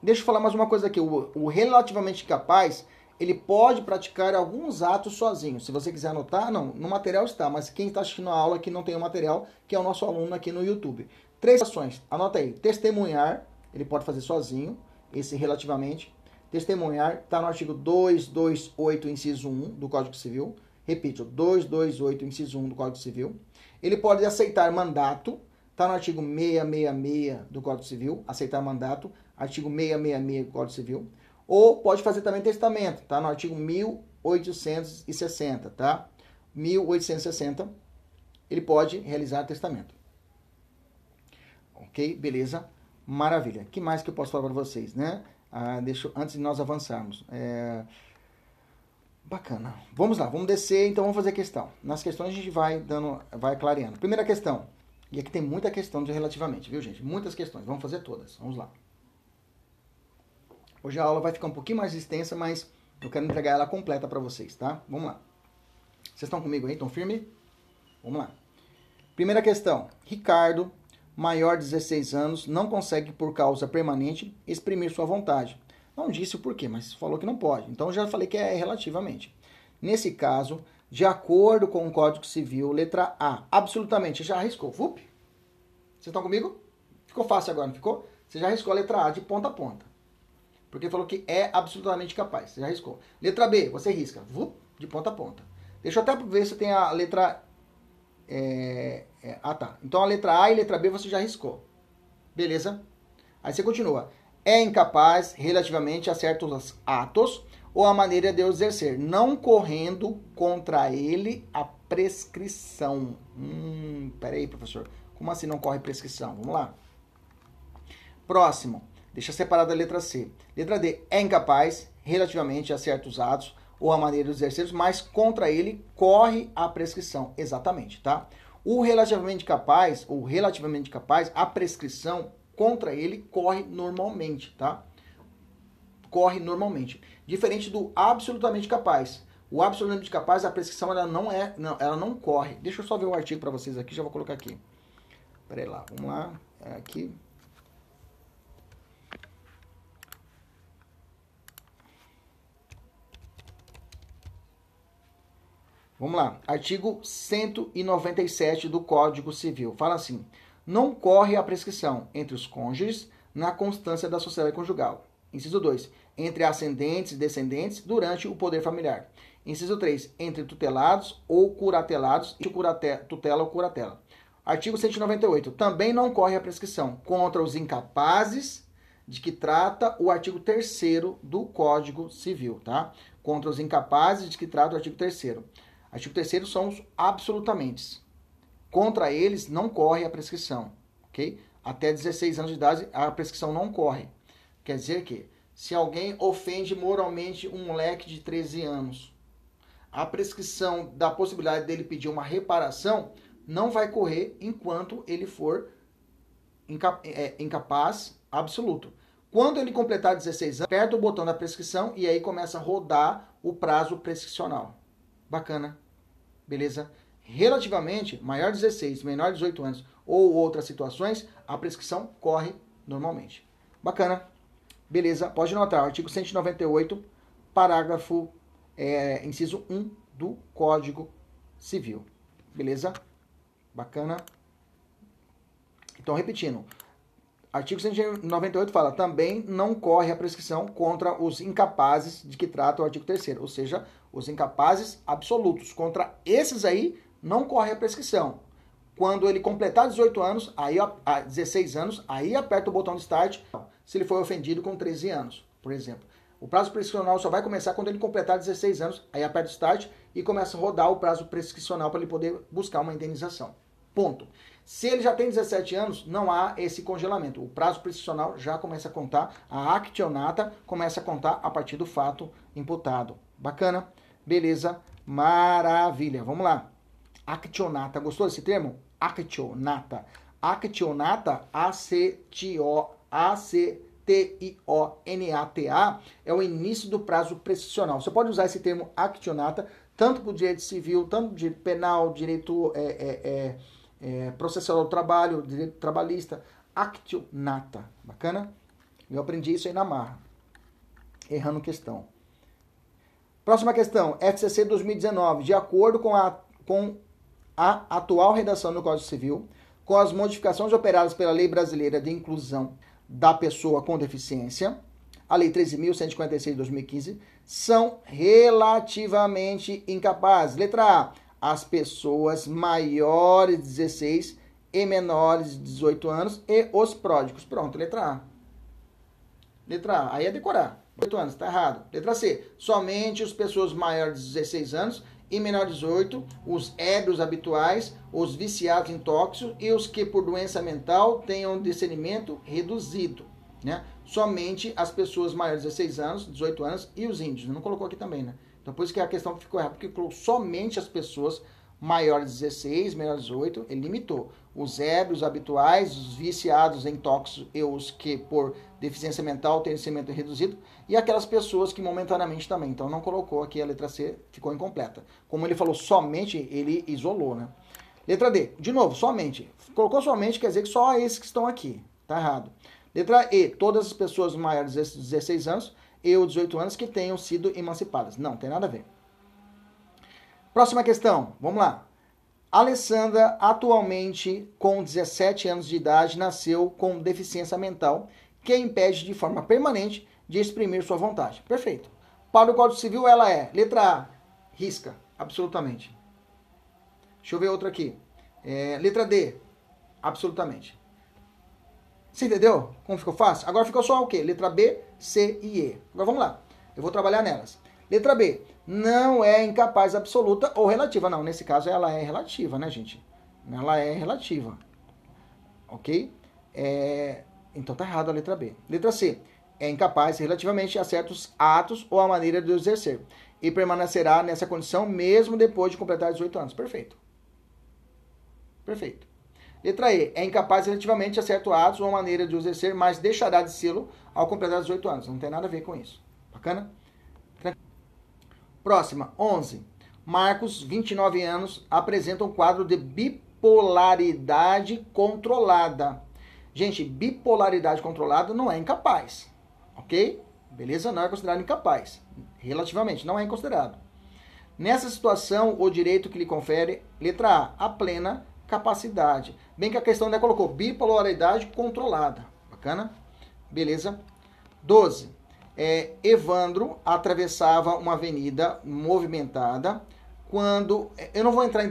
Deixa eu falar mais uma coisa aqui. O, o relativamente capaz ele pode praticar alguns atos sozinho. Se você quiser anotar, não, no material está, mas quem está assistindo a aula aqui não tem o material, que é o nosso aluno aqui no YouTube. Três ações, anota aí. Testemunhar, ele pode fazer sozinho, esse relativamente. Testemunhar, está no artigo 228, inciso 1 do Código Civil. Repito, 228, inciso 1 do Código Civil. Ele pode aceitar mandato, está no artigo 666 do Código Civil, aceitar mandato, artigo 666 do Código Civil. Ou pode fazer também testamento, tá? No artigo 1860, tá? 1860. ele pode realizar testamento. Ok? Beleza? Maravilha. que mais que eu posso falar para vocês, né? Ah, deixa, antes de nós avançarmos. É... Bacana. Vamos lá, vamos descer, então vamos fazer questão. Nas questões a gente vai dando, vai clareando. Primeira questão. E aqui tem muita questão de relativamente, viu, gente? Muitas questões. Vamos fazer todas. Vamos lá. Hoje a aula vai ficar um pouquinho mais extensa, mas eu quero entregar ela completa para vocês, tá? Vamos lá. Vocês estão comigo aí? Estão firme? Vamos lá. Primeira questão. Ricardo, maior de 16 anos, não consegue, por causa permanente, exprimir sua vontade. Não disse o porquê, mas falou que não pode. Então já falei que é relativamente. Nesse caso, de acordo com o Código Civil, letra A, absolutamente, já arriscou. Vup? Vocês estão comigo? Ficou fácil agora, não ficou? Você já arriscou a letra A de ponta a ponta. Porque falou que é absolutamente capaz. Você já riscou. Letra B, você risca. Vup, de ponta a ponta. Deixa eu até ver se tem a letra. É, é, ah, tá. Então a letra A e a letra B você já riscou. Beleza? Aí você continua. É incapaz relativamente a certos atos ou a maneira de exercer, não correndo contra ele a prescrição. Hum, peraí, professor. Como assim não corre prescrição? Vamos lá. Próximo. Deixa separada a letra C. Letra D. É incapaz, relativamente a certos atos ou a maneira dos exercícios, mas contra ele corre a prescrição. Exatamente, tá? O relativamente capaz, ou relativamente capaz, a prescrição contra ele corre normalmente, tá? Corre normalmente. Diferente do absolutamente capaz. O absolutamente capaz, a prescrição ela não é, não, ela não corre. Deixa eu só ver o artigo para vocês aqui, já vou colocar aqui. Peraí lá, vamos lá, é aqui. Vamos lá. Artigo 197 do Código Civil. Fala assim: não corre a prescrição entre os cônjuges na constância da sociedade conjugal. Inciso 2. Entre ascendentes e descendentes durante o poder familiar. Inciso 3. Entre tutelados ou curatelados e tutela ou curatela. Artigo 198. Também não corre a prescrição contra os incapazes de que trata o artigo 3 do Código Civil, tá? Contra os incapazes de que trata o artigo 3 Artigo 3 são os absolutamente. Contra eles não corre a prescrição, ok? Até 16 anos de idade a prescrição não corre. Quer dizer que se alguém ofende moralmente um moleque de 13 anos, a prescrição da possibilidade dele pedir uma reparação não vai correr enquanto ele for é, incapaz absoluto. Quando ele completar 16 anos, aperta o botão da prescrição e aí começa a rodar o prazo prescricional. Bacana beleza? Relativamente, maior de 16, menor de 18 anos ou outras situações, a prescrição corre normalmente. Bacana? Beleza, pode notar, artigo 198, parágrafo, é, inciso 1 do Código Civil. Beleza? Bacana? Então, repetindo, Artigo 198 fala, também não corre a prescrição contra os incapazes de que trata o artigo 3 ou seja, os incapazes absolutos. Contra esses aí, não corre a prescrição. Quando ele completar 18 anos, aí 16 anos, aí aperta o botão de start, se ele foi ofendido com 13 anos, por exemplo. O prazo prescricional só vai começar quando ele completar 16 anos, aí aperta o start e começa a rodar o prazo prescricional para ele poder buscar uma indenização. Ponto. Se ele já tem 17 anos, não há esse congelamento. O prazo prescricional já começa a contar, a actionata começa a contar a partir do fato imputado. Bacana? Beleza? Maravilha. Vamos lá. Actionata. Gostou desse termo? Actionata. Actionata, A-C-T-O, A-C-T-I-O-N-A-T-A, é o início do prazo prescricional. Você pode usar esse termo actionata tanto para o direito civil, tanto para direito penal, direito é, é, é, é, processual do trabalho, direito trabalhista, actio nata. Bacana? Eu aprendi isso aí na marra. Errando questão. Próxima questão, FCC 2019. De acordo com a, com a atual redação do Código Civil, com as modificações operadas pela Lei Brasileira de Inclusão da Pessoa com Deficiência, a Lei 13.156 de 2015, são relativamente incapazes. Letra A as pessoas maiores de 16 e menores de 18 anos e os pródigos. Pronto, letra A. Letra A, aí é decorar. 18 anos, tá errado. Letra C, somente as pessoas maiores de 16 anos e menor de 18, os ébrios habituais, os viciados em tóxicos e os que por doença mental tenham discernimento reduzido. Né? Somente as pessoas maiores de 16 anos, 18 anos e os índios. Não colocou aqui também, né? Então por isso que a questão ficou errada, porque somente as pessoas maiores de 16, menores de 18, ele limitou. Os ébrios habituais, os viciados em tóxicos e os que por deficiência mental têm discernimento reduzido, e aquelas pessoas que momentaneamente também. Então não colocou aqui a letra C, ficou incompleta. Como ele falou somente, ele isolou, né? Letra D, de novo, somente. Colocou somente, quer dizer que só esses que estão aqui. Tá errado. Letra E, todas as pessoas maiores de 16 anos e ou 18 anos que tenham sido emancipadas. Não, tem nada a ver. Próxima questão, vamos lá. Alessandra, atualmente com 17 anos de idade, nasceu com deficiência mental que impede de forma permanente de exprimir sua vontade. Perfeito. Para o Código Civil, ela é, letra A, risca, absolutamente. Deixa eu ver outra aqui. É, letra D, absolutamente. Você entendeu como ficou fácil? Agora ficou só o quê? Letra B, C e E. Agora vamos lá. Eu vou trabalhar nelas. Letra B, não é incapaz absoluta ou relativa. Não, nesse caso ela é relativa, né, gente? Ela é relativa. Ok? É... Então tá errado a letra B. Letra C, é incapaz relativamente a certos atos ou a maneira de exercer. E permanecerá nessa condição mesmo depois de completar 18 anos. Perfeito. Perfeito. Letra E. É incapaz relativamente a certos atos ou a maneira de exercer, mas deixará de sê-lo ao completar 18 anos. Não tem nada a ver com isso. Bacana? Próxima, 11. Marcos, 29 anos, apresenta um quadro de bipolaridade controlada. Gente, bipolaridade controlada não é incapaz, ok? Beleza? Não é considerado incapaz. Relativamente, não é considerado. Nessa situação, o direito que lhe confere, letra A, a plena capacidade. Bem que a questão ainda colocou bipolaridade controlada. Bacana? Beleza? 12 é, Evandro atravessava uma avenida movimentada quando. Eu não vou entrar em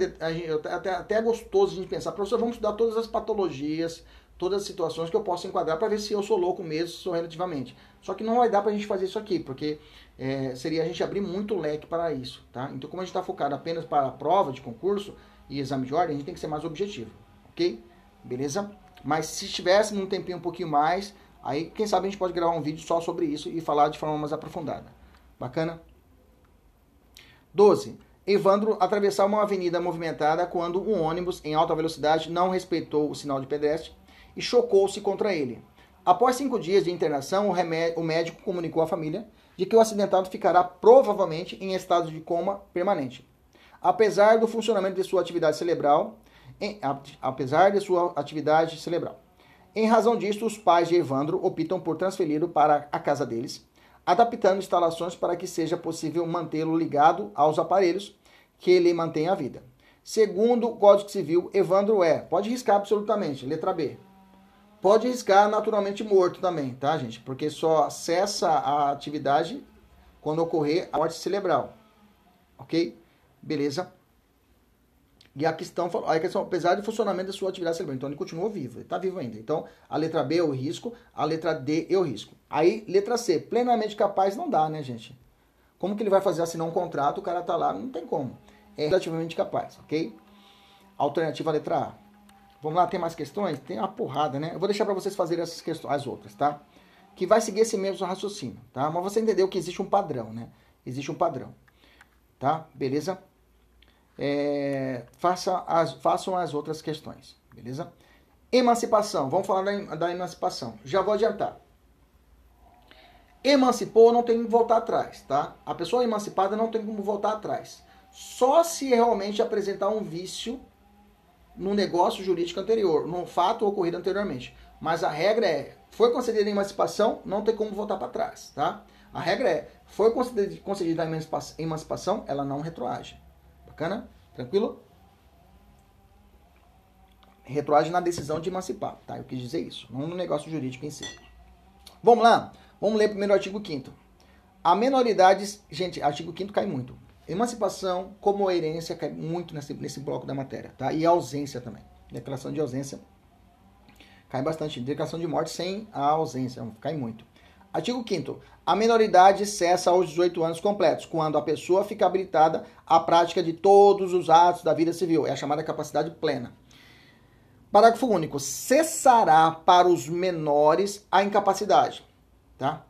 até, até é gostoso a gente pensar, professor, vamos estudar todas as patologias, todas as situações que eu posso enquadrar para ver se eu sou louco mesmo, sou relativamente. Só que não vai dar para a gente fazer isso aqui, porque é, seria a gente abrir muito leque para isso, tá? Então, como a gente está focado apenas para a prova de concurso e exame de ordem, a gente tem que ser mais objetivo, ok? Beleza? Mas se estivéssemos um tempinho um pouquinho mais, Aí, quem sabe a gente pode gravar um vídeo só sobre isso e falar de forma mais aprofundada. Bacana? 12. Evandro atravessar uma avenida movimentada quando um ônibus em alta velocidade não respeitou o sinal de pedestre e chocou-se contra ele. Após cinco dias de internação, o, o médico comunicou à família de que o acidentado ficará provavelmente em estado de coma permanente. Apesar do funcionamento de sua atividade cerebral, em, apesar de sua atividade cerebral. Em razão disso, os pais de Evandro optam por transferi-lo para a casa deles, adaptando instalações para que seja possível mantê-lo ligado aos aparelhos que lhe mantêm a vida. Segundo o Código Civil, Evandro é, pode riscar absolutamente, letra B. Pode riscar naturalmente morto também, tá, gente? Porque só cessa a atividade quando ocorrer a morte cerebral. Ok? Beleza? E a questão, a questão, apesar do funcionamento da sua atividade cerebral, então ele continuou vivo, ele está vivo ainda. Então, a letra B eu risco, a letra D eu risco. Aí, letra C, plenamente capaz não dá, né, gente? Como que ele vai fazer assinar um contrato, o cara tá lá, não tem como. É relativamente capaz, ok? Alternativa letra A. Vamos lá, tem mais questões? Tem uma porrada, né? Eu vou deixar para vocês fazerem essas questões, as outras, tá? Que vai seguir esse mesmo raciocínio, tá? Mas você entendeu que existe um padrão, né? Existe um padrão, tá? Beleza? É, faça as, façam as outras questões, beleza? Emancipação, vamos falar da, da emancipação. Já vou adiantar. Emancipou, não tem como voltar atrás, tá? A pessoa emancipada não tem como voltar atrás. Só se realmente apresentar um vício no negócio jurídico anterior, no fato ocorrido anteriormente. Mas a regra é, foi concedida a emancipação, não tem como voltar para trás, tá? A regra é, foi concedida a emancipação, ela não retroage. Bacana? Tranquilo? Retroage na decisão de emancipar, tá? Eu quis dizer isso, não no negócio jurídico em si. Vamos lá? Vamos ler primeiro o artigo 5 A menoridade, gente, artigo 5 cai muito. Emancipação, como herência, cai muito nesse, nesse bloco da matéria, tá? E ausência também. Declaração de ausência cai bastante. Declaração de morte sem a ausência, cai muito. Artigo 5 A menoridade cessa aos 18 anos completos, quando a pessoa fica habilitada à prática de todos os atos da vida civil. É a chamada capacidade plena. Parágrafo único. Cessará para os menores a incapacidade, tá?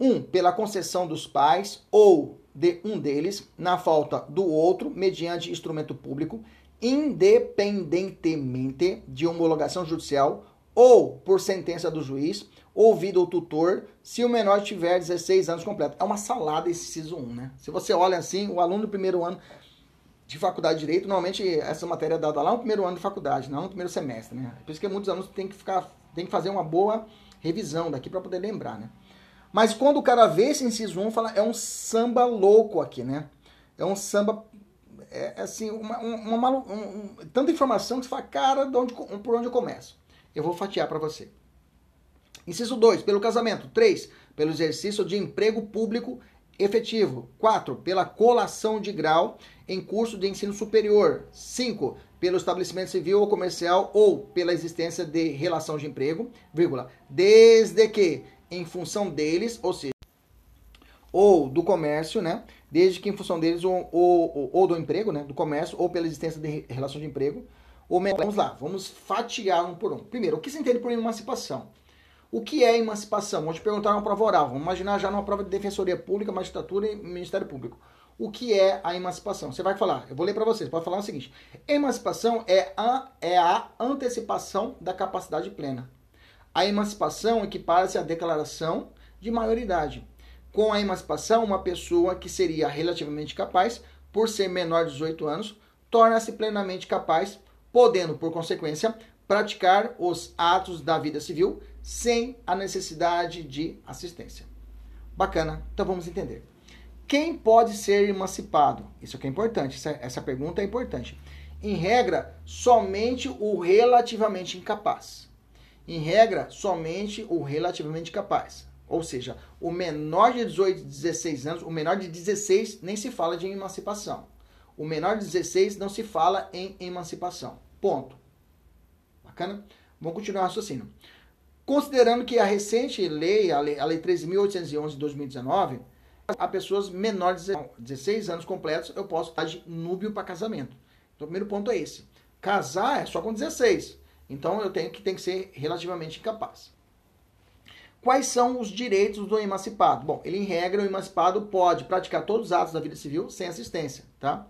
Um, pela concessão dos pais ou de um deles, na falta do outro, mediante instrumento público, independentemente de homologação judicial ou por sentença do juiz, ouvido o tutor, se o menor tiver 16 anos completos. É uma salada esse CISO 1, né? Se você olha assim, o aluno do primeiro ano de faculdade de Direito, normalmente essa matéria é dada lá no primeiro ano de faculdade, não no primeiro semestre, né? Por isso que muitos alunos têm que ficar, têm que fazer uma boa revisão daqui para poder lembrar, né? Mas quando o cara vê esse inciso 1, fala, é um samba louco aqui, né? É um samba, é, é assim, uma, uma, uma um, tanta informação que você fala, cara, de onde, por onde eu começo? Eu vou fatiar para você. Inciso 2, pelo casamento. 3, pelo exercício de emprego público efetivo. 4, pela colação de grau em curso de ensino superior. 5, pelo estabelecimento civil ou comercial ou pela existência de relação de emprego, vírgula, desde que em função deles, ou seja, ou do comércio, né? Desde que em função deles, ou, ou, ou do emprego, né? Do comércio, ou pela existência de relação de emprego. Ou vamos lá, vamos fatiar um por um. Primeiro, o que se entende por emancipação? O que é emancipação? Vou te perguntar uma prova oral. Vamos imaginar já numa prova de Defensoria Pública, Magistratura e Ministério Público. O que é a emancipação? Você vai falar, eu vou ler para vocês, pode falar o seguinte: emancipação é a, é a antecipação da capacidade plena. A emancipação equipara-se à declaração de maioridade. Com a emancipação, uma pessoa que seria relativamente capaz, por ser menor de 18 anos, torna-se plenamente capaz, podendo, por consequência, praticar os atos da vida civil sem a necessidade de assistência. Bacana, então vamos entender. Quem pode ser emancipado? Isso aqui é importante, essa pergunta é importante. Em regra, somente o relativamente incapaz em regra, somente o relativamente capaz. Ou seja, o menor de 18, 16 anos, o menor de 16 nem se fala de emancipação. O menor de 16 não se fala em emancipação. Ponto. Bacana? Vamos continuar o raciocínio. Considerando que a recente lei, a lei, a lei 13.811 de 2019, a pessoas menores de 16 anos completos, eu posso dar de núbio para casamento. Então, o primeiro ponto é esse. Casar é só com 16. Então eu tenho que, tem que ser relativamente incapaz. Quais são os direitos do emancipado? Bom, ele em regra, o emancipado pode praticar todos os atos da vida civil sem assistência, tá?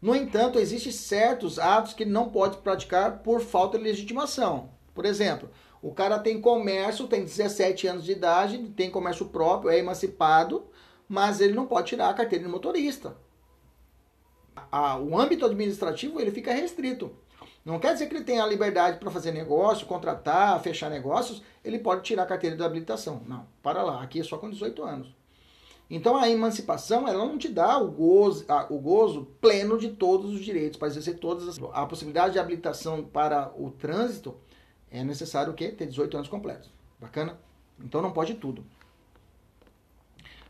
No entanto, existem certos atos que ele não pode praticar por falta de legitimação. Por exemplo, o cara tem comércio, tem 17 anos de idade, tem comércio próprio, é emancipado, mas ele não pode tirar a carteira de motorista. o âmbito administrativo ele fica restrito. Não quer dizer que ele tenha a liberdade para fazer negócio, contratar, fechar negócios, ele pode tirar a carteira de habilitação. Não, para lá, aqui é só com 18 anos. Então a emancipação, ela não te dá o gozo, a, o gozo pleno de todos os direitos, para exercer todas as. A possibilidade de habilitação para o trânsito é necessário o quê? Ter 18 anos completos. Bacana? Então não pode tudo.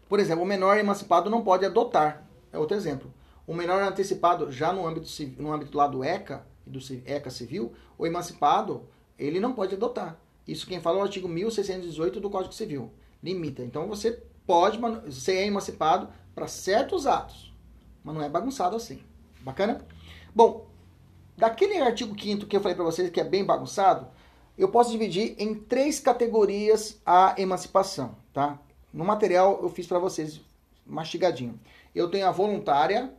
Por exemplo, o menor emancipado não pode adotar. É outro exemplo. O menor antecipado, já no âmbito, no âmbito lá do ECA, do ECA Civil, o emancipado, ele não pode adotar. Isso quem fala é o artigo 1618 do Código Civil. Limita. Então você pode ser emancipado para certos atos, mas não é bagunçado assim. Bacana? Bom, daquele artigo 5 que eu falei para vocês que é bem bagunçado, eu posso dividir em três categorias a emancipação, tá? No material eu fiz para vocês mastigadinho. Eu tenho a voluntária,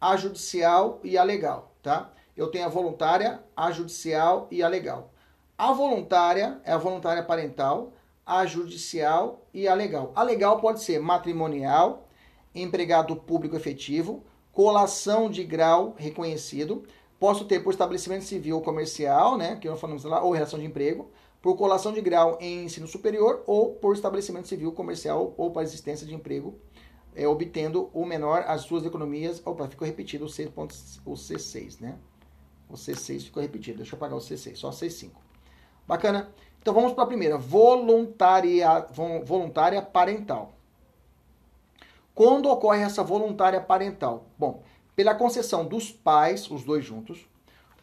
a judicial e a legal, tá? eu tenho a voluntária, a judicial e a legal. A voluntária é a voluntária parental, a judicial e a legal. A legal pode ser matrimonial, empregado público efetivo, colação de grau reconhecido, posso ter por estabelecimento civil ou comercial, né, que nós falamos lá, ou relação de emprego, por colação de grau em ensino superior ou por estabelecimento civil, comercial ou para existência de emprego, é, obtendo o menor as suas economias. Opa, ficou repetido o, C, o C6, né? O C6 ficou repetido. Deixa eu apagar o C6, só C5. Bacana? Então vamos para a primeira, voluntária, voluntária parental. Quando ocorre essa voluntária parental? Bom, pela concessão dos pais, os dois juntos,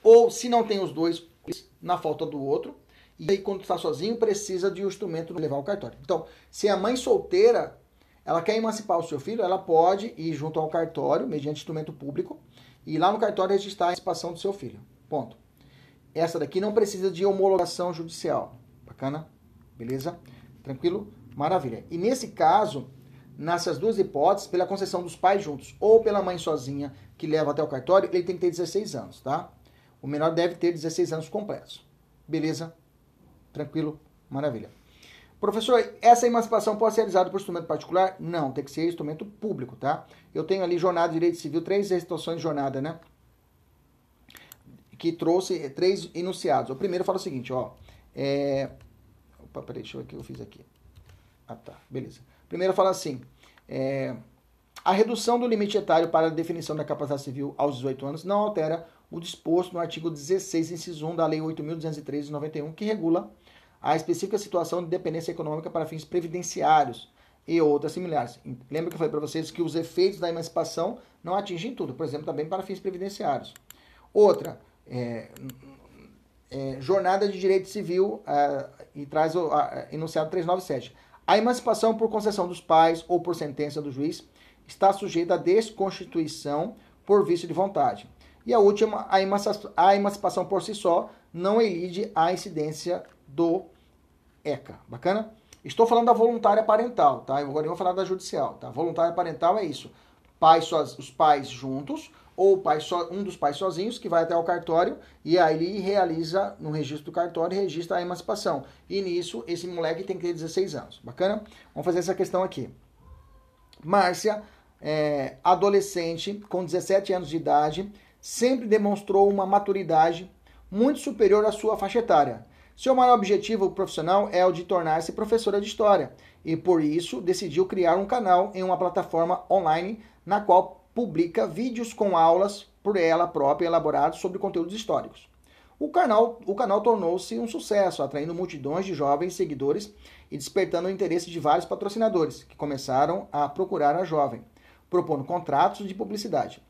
ou se não tem os dois, na falta do outro, E aí, quando está sozinho, precisa de um instrumento levar ao cartório. Então, se a mãe solteira, ela quer emancipar o seu filho, ela pode ir junto ao cartório, mediante instrumento público, e lá no cartório registrar a emancipação do seu filho. Ponto. Essa daqui não precisa de homologação judicial. Bacana? Beleza? Tranquilo? Maravilha. E nesse caso, nessas duas hipóteses, pela concessão dos pais juntos ou pela mãe sozinha que leva até o cartório, ele tem que ter 16 anos, tá? O menor deve ter 16 anos completos. Beleza? Tranquilo? Maravilha. Professor, essa emancipação pode ser realizada por instrumento particular? Não, tem que ser instrumento público, tá? Eu tenho ali jornada de direito civil, três situações de jornada, né? Que trouxe três enunciados. O primeiro fala o seguinte, ó. É... Opa, peraí, deixa eu ver o que eu fiz aqui. Ah, tá, beleza. Primeiro fala assim, é... a redução do limite etário para a definição da capacidade civil aos 18 anos não altera o disposto no artigo 16, inciso 1 da Lei 8.213 de 91, que regula a específica situação de dependência econômica para fins previdenciários e outras similares. Lembra que eu falei para vocês que os efeitos da emancipação não atingem tudo, por exemplo, também para fins previdenciários. Outra, é, é, jornada de direito civil é, e traz o a, enunciado 397. A emancipação por concessão dos pais ou por sentença do juiz está sujeita à desconstituição por vício de vontade. E a última, a emancipação por si só não elide a incidência do ECA. Bacana? Estou falando da voluntária parental, tá? Agora eu vou falar da judicial, tá? Voluntária parental é isso. Pais os pais juntos ou pai so, um dos pais sozinhos que vai até o cartório e aí realiza no registro do cartório registra a emancipação. E nisso esse moleque tem que ter 16 anos. Bacana? Vamos fazer essa questão aqui. Márcia, é, adolescente com 17 anos de idade, sempre demonstrou uma maturidade muito superior à sua faixa etária. Seu maior objetivo profissional é o de tornar-se professora de história e por isso decidiu criar um canal em uma plataforma online na qual publica vídeos com aulas por ela própria elaborados sobre conteúdos históricos. O canal, o canal tornou-se um sucesso, atraindo multidões de jovens seguidores e despertando o interesse de vários patrocinadores, que começaram a procurar a jovem, propondo contratos de publicidade.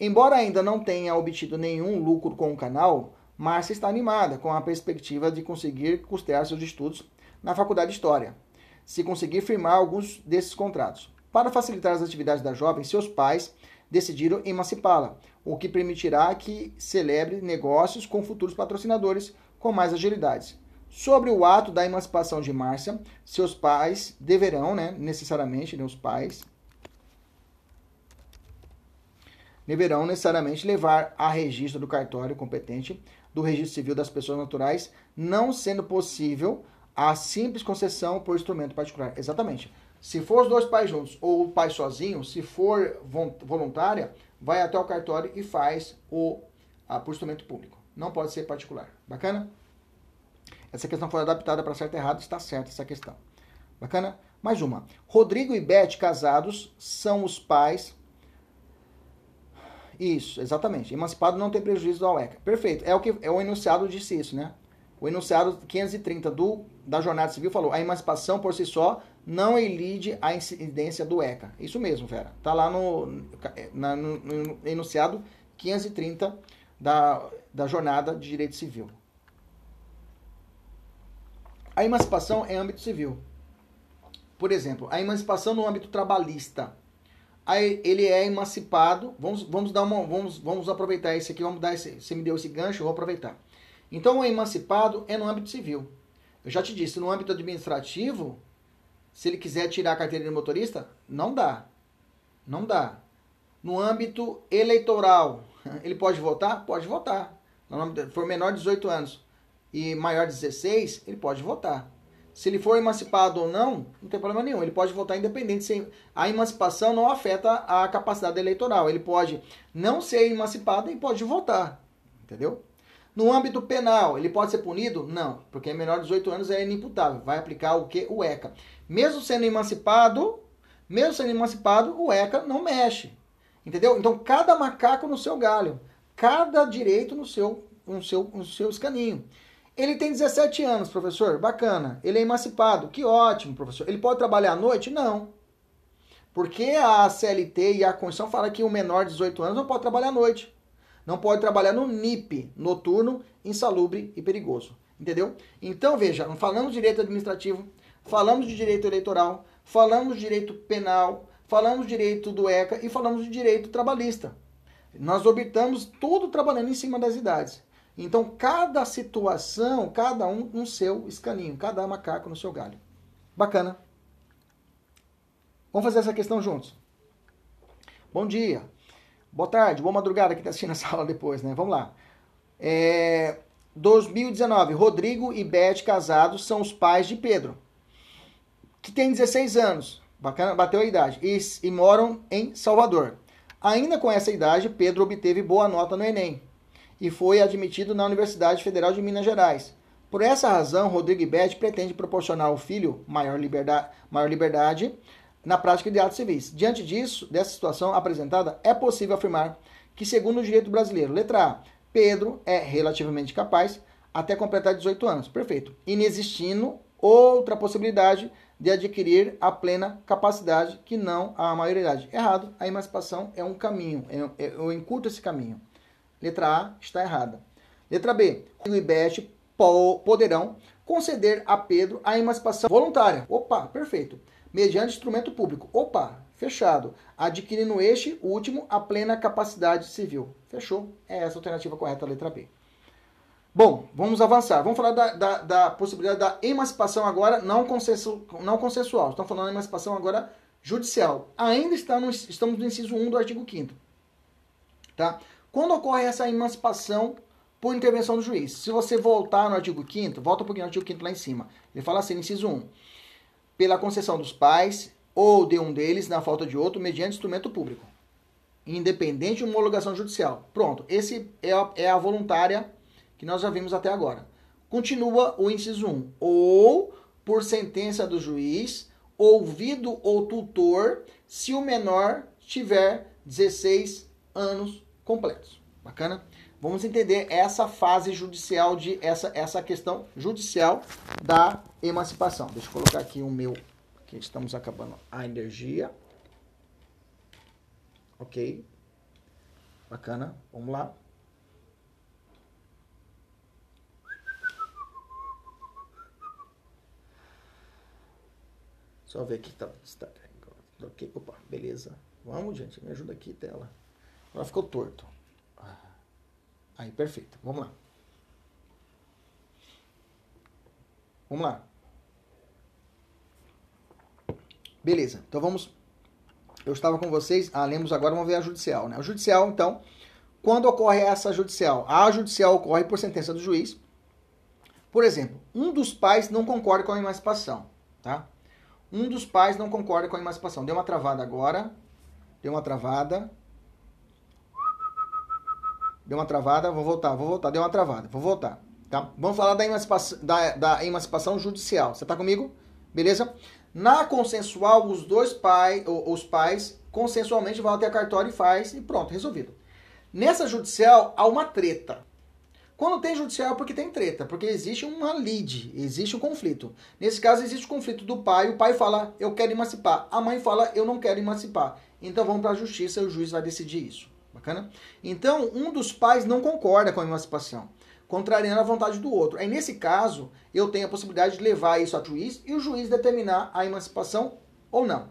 Embora ainda não tenha obtido nenhum lucro com o canal, Márcia está animada com a perspectiva de conseguir custear seus estudos na Faculdade de História, se conseguir firmar alguns desses contratos. Para facilitar as atividades da jovem, seus pais decidiram emancipá-la, o que permitirá que celebre negócios com futuros patrocinadores com mais agilidade. Sobre o ato da emancipação de Márcia, seus pais deverão, né, necessariamente, né, os pais deverão necessariamente levar a registro do cartório competente do registro civil das pessoas naturais, não sendo possível a simples concessão por instrumento particular. Exatamente. Se for os dois pais juntos ou o pai sozinho, se for voluntária, vai até o cartório e faz o a, por instrumento público. Não pode ser particular. Bacana? Essa questão foi adaptada para certo e errado, está certa essa questão. Bacana? Mais uma. Rodrigo e Beth, casados, são os pais isso, exatamente. Emancipado não tem prejuízo da UECA. Perfeito. É o que é o enunciado disse isso, né? O enunciado 530 do, da Jornada Civil falou: a emancipação por si só não elide a incidência do ECA. Isso mesmo, Vera. Tá lá no, na, no, no enunciado 530 da, da Jornada de Direito Civil. A emancipação é âmbito civil. Por exemplo, a emancipação no âmbito trabalhista aí ele é emancipado. Vamos, vamos dar uma, vamos, vamos aproveitar esse aqui, vamos dar esse, você me deu esse gancho, vou aproveitar. Então, o emancipado é no âmbito civil. Eu já te disse, no âmbito administrativo, se ele quiser tirar a carteira de motorista, não dá. Não dá. No âmbito eleitoral, ele pode votar? Pode votar. Se for menor de 18 anos e maior de 16, ele pode votar. Se ele for emancipado ou não, não tem problema nenhum. Ele pode votar independente. A emancipação não afeta a capacidade eleitoral. Ele pode não ser emancipado e pode votar. Entendeu? No âmbito penal, ele pode ser punido? Não, porque menor de 18 anos é inimputável. Vai aplicar o que? O ECA. Mesmo sendo emancipado, mesmo sendo emancipado, o ECA não mexe. Entendeu? Então, cada macaco no seu galho. Cada direito no seu, no seu, no seu escaninho. Ele tem 17 anos, professor. Bacana. Ele é emancipado. Que ótimo, professor. Ele pode trabalhar à noite? Não. Porque a CLT e a Constituição falam que o menor de 18 anos não pode trabalhar à noite. Não pode trabalhar no NIP, noturno, insalubre e perigoso. Entendeu? Então, veja, falamos de direito administrativo, falamos de direito eleitoral, falamos de direito penal, falamos de direito do ECA e falamos de direito trabalhista. Nós orbitamos tudo trabalhando em cima das idades. Então, cada situação, cada um no seu escaninho, cada macaco no seu galho. Bacana. Vamos fazer essa questão juntos. Bom dia. Boa tarde, boa madrugada que está assistindo essa aula depois, né? Vamos lá. É, 2019, Rodrigo e Beth casados são os pais de Pedro, que tem 16 anos, bacana, bateu a idade, e, e moram em Salvador. Ainda com essa idade, Pedro obteve boa nota no Enem e foi admitido na Universidade Federal de Minas Gerais. Por essa razão, Rodrigo e Beth pretende proporcionar ao filho maior liberdade, maior liberdade na prática de atos civis. Diante disso, dessa situação apresentada, é possível afirmar que, segundo o direito brasileiro, letra A, Pedro é relativamente capaz até completar 18 anos. Perfeito. Inexistindo outra possibilidade de adquirir a plena capacidade que não a maioridade. Errado. A emancipação é um caminho. Eu encurto esse caminho. Letra A está errada. Letra B. O IBET poderão conceder a Pedro a emancipação voluntária. Opa, perfeito. Mediante instrumento público. Opa, Fechado. Adquirindo este último a plena capacidade civil. Fechou. É essa a alternativa correta, letra B. Bom, vamos avançar. Vamos falar da, da, da possibilidade da emancipação agora não, não consensual. Estamos falando da emancipação agora judicial. Ainda estamos no inciso 1 do artigo 5 tá? Quando ocorre essa emancipação por intervenção do juiz? Se você voltar no artigo 5 volta um pouquinho no artigo 5 lá em cima. Ele fala assim, inciso 1. Pela concessão dos pais, ou de um deles na falta de outro mediante instrumento público, independente de homologação judicial. Pronto, esse é a, é a voluntária que nós já vimos até agora. Continua o inciso 1. Ou por sentença do juiz, ouvido ou tutor, se o menor tiver 16 anos completos. Bacana? Vamos entender essa fase judicial de essa essa questão judicial da emancipação. Deixa eu colocar aqui o meu que estamos acabando a energia. Ok. Bacana. Vamos lá. Só ver aqui tá, está ok. Opa, beleza. Vamos, gente, me ajuda aqui, tela. Agora ficou torto. Aí, perfeito. Vamos lá. Vamos lá. Beleza, então vamos. Eu estava com vocês. Ah, lemos agora, vamos ver a judicial, né? O judicial, então, quando ocorre essa judicial? A judicial ocorre por sentença do juiz. Por exemplo, um dos pais não concorda com a emancipação, tá? Um dos pais não concorda com a emancipação. Deu uma travada agora. Deu uma travada. Deu uma travada, vou voltar, vou voltar. Deu uma travada, vou voltar. Tá? Vamos falar da emancipação, da, da emancipação judicial. Você tá comigo? Beleza? Na consensual, os dois pais, os pais consensualmente vão até a cartório e faz e pronto, resolvido. Nessa judicial há uma treta. Quando tem judicial é porque tem treta, porque existe uma lide, existe um conflito. Nesse caso existe o conflito do pai, o pai fala eu quero emancipar, a mãe fala eu não quero emancipar. Então vamos para a justiça e o juiz vai decidir isso. Bacana? Então um dos pais não concorda com a emancipação contrariando a vontade do outro. Aí, nesse caso, eu tenho a possibilidade de levar isso ao juiz e o juiz determinar a emancipação ou não.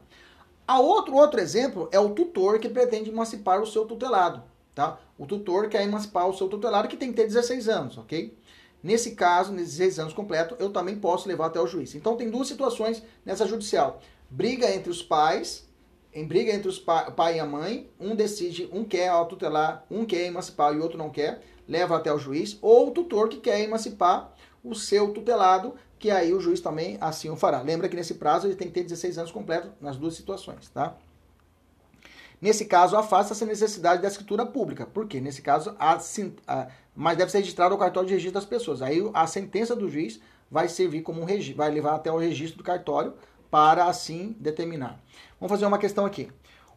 A outro, outro exemplo é o tutor que pretende emancipar o seu tutelado. Tá? O tutor quer emancipar o seu tutelado que tem que ter 16 anos, ok? Nesse caso, nesses 16 anos completos, eu também posso levar até o juiz. Então tem duas situações nessa judicial. Briga entre os pais, em briga entre os pa pai e a mãe, um decide, um quer tutelar, um quer emancipar e o outro não quer leva até o juiz, ou o tutor que quer emancipar o seu tutelado, que aí o juiz também assim o fará. Lembra que nesse prazo ele tem que ter 16 anos completos nas duas situações, tá? Nesse caso, afasta-se a necessidade da escritura pública. Por quê? Nesse caso, a, a, mas deve ser registrado o cartório de registro das pessoas. Aí a sentença do juiz vai servir como um registro, vai levar até o registro do cartório para assim determinar. Vamos fazer uma questão aqui.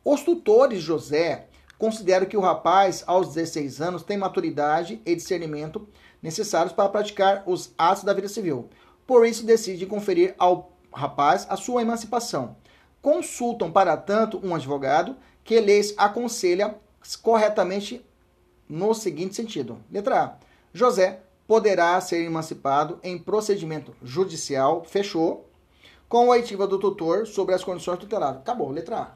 Os tutores José Considero que o rapaz, aos 16 anos, tem maturidade e discernimento necessários para praticar os atos da vida civil. Por isso, decide conferir ao rapaz a sua emancipação. Consultam, para tanto, um advogado que lhes aconselha corretamente no seguinte sentido. Letra A. José poderá ser emancipado em procedimento judicial, fechou, com a oitiva do tutor sobre as condições tuteladas. Acabou, letra A.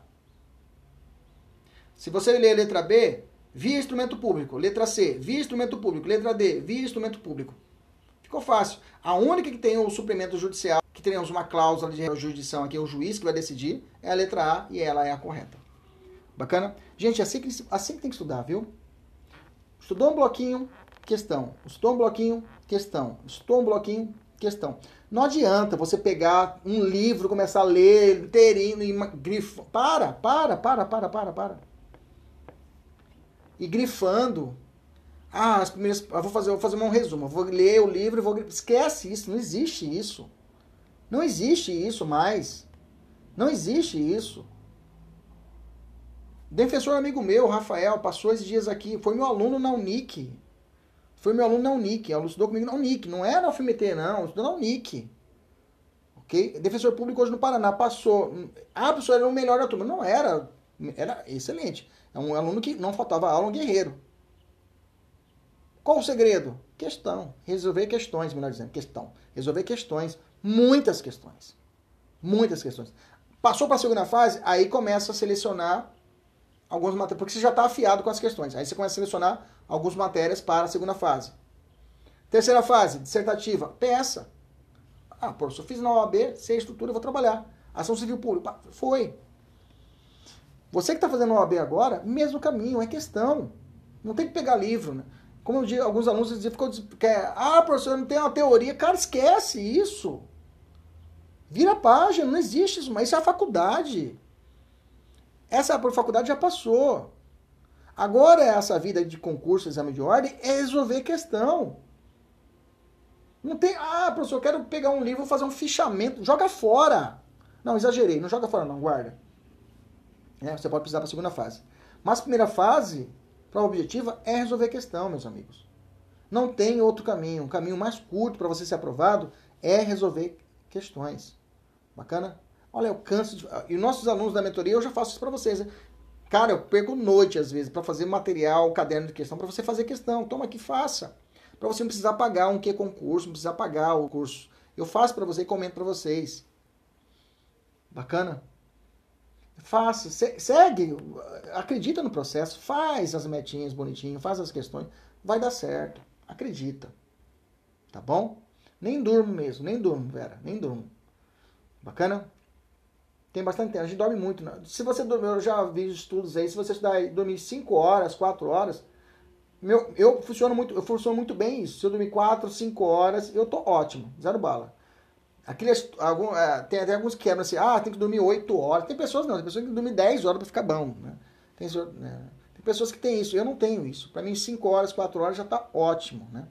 Se você ler a letra B, via instrumento público. Letra C, via instrumento público. Letra D, via instrumento público. Ficou fácil. A única que tem o suplemento judicial, que teremos uma cláusula de jurisdição aqui, o juiz que vai decidir, é a letra A e ela é a correta. Bacana? Gente, é assim que, assim que tem que estudar, viu? Estudou um bloquinho, questão. Estudou um bloquinho, questão. Estudou um bloquinho, questão. Não adianta você pegar um livro, começar a ler inteirinho e grifo. Para, para, para, para, para, para. E grifando. Ah, as primeiras. Vou fazer, vou fazer um resumo. Eu vou ler o livro e vou. Esquece isso, não existe isso. Não existe isso mais. Não existe isso. Defensor amigo meu, Rafael, passou esses dias aqui, foi meu aluno na Unic. Foi meu aluno na Unic, ele estudou comigo na Unic, não é na UFMT não, estudou na Unic. Ok? Defensor público hoje no Paraná, passou. Ah, professor, era o melhor da turma. Não era, era excelente. É um aluno que não faltava aula, um guerreiro. Qual o segredo? Questão. Resolver questões, melhor dizendo, questão. Resolver questões, muitas questões. Muitas questões. Passou para a segunda fase, aí começa a selecionar algumas matérias, porque você já está afiado com as questões. Aí você começa a selecionar algumas matérias para a segunda fase. Terceira fase, dissertativa, peça. Ah, professor, fiz na OAB, sei a estrutura, vou trabalhar. Ação civil pública, foi. Você que está fazendo OAB agora, mesmo caminho, é questão. Não tem que pegar livro, né? Como eu digo, alguns alunos diziam, ficou, quer, ah, professor, não tem uma teoria. Cara, esquece isso. Vira página, não existe isso, mas isso é a faculdade. Essa faculdade já passou. Agora, essa vida de concurso, exame de ordem, é resolver questão. Não tem, ah, professor, eu quero pegar um livro, fazer um fichamento, joga fora. Não, exagerei, não joga fora não, guarda. É, você pode precisar para a segunda fase. Mas a primeira fase, prova objetiva, é resolver questão, meus amigos. Não tem outro caminho. Um caminho mais curto para você ser aprovado é resolver questões. Bacana? Olha, eu canso de. E nossos alunos da mentoria, eu já faço isso para vocês. Né? Cara, eu perco noite às vezes para fazer material, caderno de questão, para você fazer questão. Toma aqui, faça. Para você não precisar pagar um que concurso, não precisar pagar o curso. Eu faço para você e comento para vocês. Bacana? Faça, segue, acredita no processo, faz as metinhas bonitinho, faz as questões, vai dar certo. Acredita. Tá bom? Nem durmo mesmo, nem durmo, Vera, nem durmo. Bacana? Tem bastante tempo. A gente dorme muito. Né? Se você dormir, eu já vi estudos aí, se você estudar dormir 5 horas, 4 horas, meu, eu funciono muito, eu funciono muito bem isso. Se eu dormir 4, 5 horas, eu tô ótimo, zero bala. Aqueles, algum, é, tem até alguns que quebram assim, ah, tem que dormir 8 horas. Tem pessoas não, tem pessoas que tem que dormir 10 horas para ficar bom. Né? Tem, né? tem, pessoas que têm isso, eu não tenho isso. Para mim, 5 horas, 4 horas já tá ótimo, né?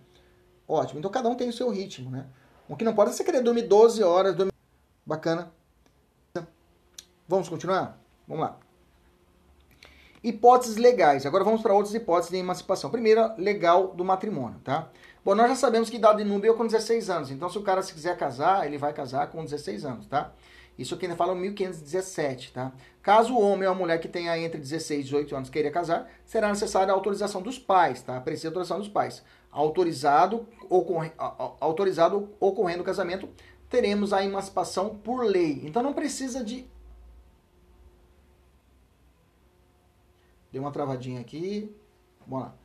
Ótimo. Então cada um tem o seu ritmo, né? O que não pode é você querer dormir 12 horas, dormir... Bacana. Vamos continuar? Vamos lá. Hipóteses legais. Agora vamos para outras hipóteses de emancipação. Primeira, legal do matrimônio, tá? Bom, nós já sabemos que idade núbio é com 16 anos. Então, se o cara se quiser casar, ele vai casar com 16 anos, tá? Isso aqui ainda fala 1517, tá? Caso o homem ou a mulher que tenha entre 16 e 18 anos queira casar, será necessária a autorização dos pais, tá? Precisa a autorização dos pais. Autorizado, ocorre, autorizado ocorrendo o casamento, teremos a emancipação por lei. Então não precisa de Deu uma travadinha aqui. Vamos lá.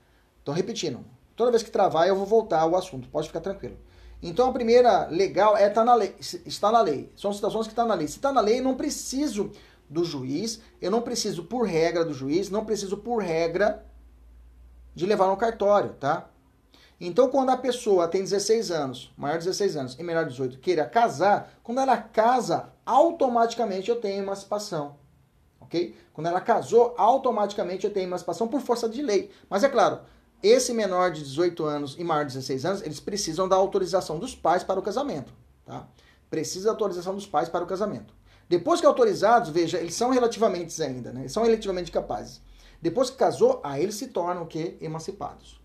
Então, repetindo. Toda vez que travar, eu vou voltar ao assunto. Pode ficar tranquilo. Então, a primeira legal é tá na lei. Está na lei. São situações que estão tá na lei. Se está na lei, eu não preciso do juiz. Eu não preciso, por regra do juiz, não preciso, por regra, de levar no cartório, tá? Então, quando a pessoa tem 16 anos, maior de 16 anos e menor de 18, queira casar, quando ela casa, automaticamente eu tenho emancipação ok? Quando ela casou, automaticamente eu tenho emancipação por força de lei. Mas é claro, esse menor de 18 anos e maior de 16 anos, eles precisam da autorização dos pais para o casamento, tá? Precisa da autorização dos pais para o casamento. Depois que autorizados, veja, eles são relativamente ainda, né? Eles são relativamente capazes. Depois que casou, aí eles se tornam o quê? Emancipados.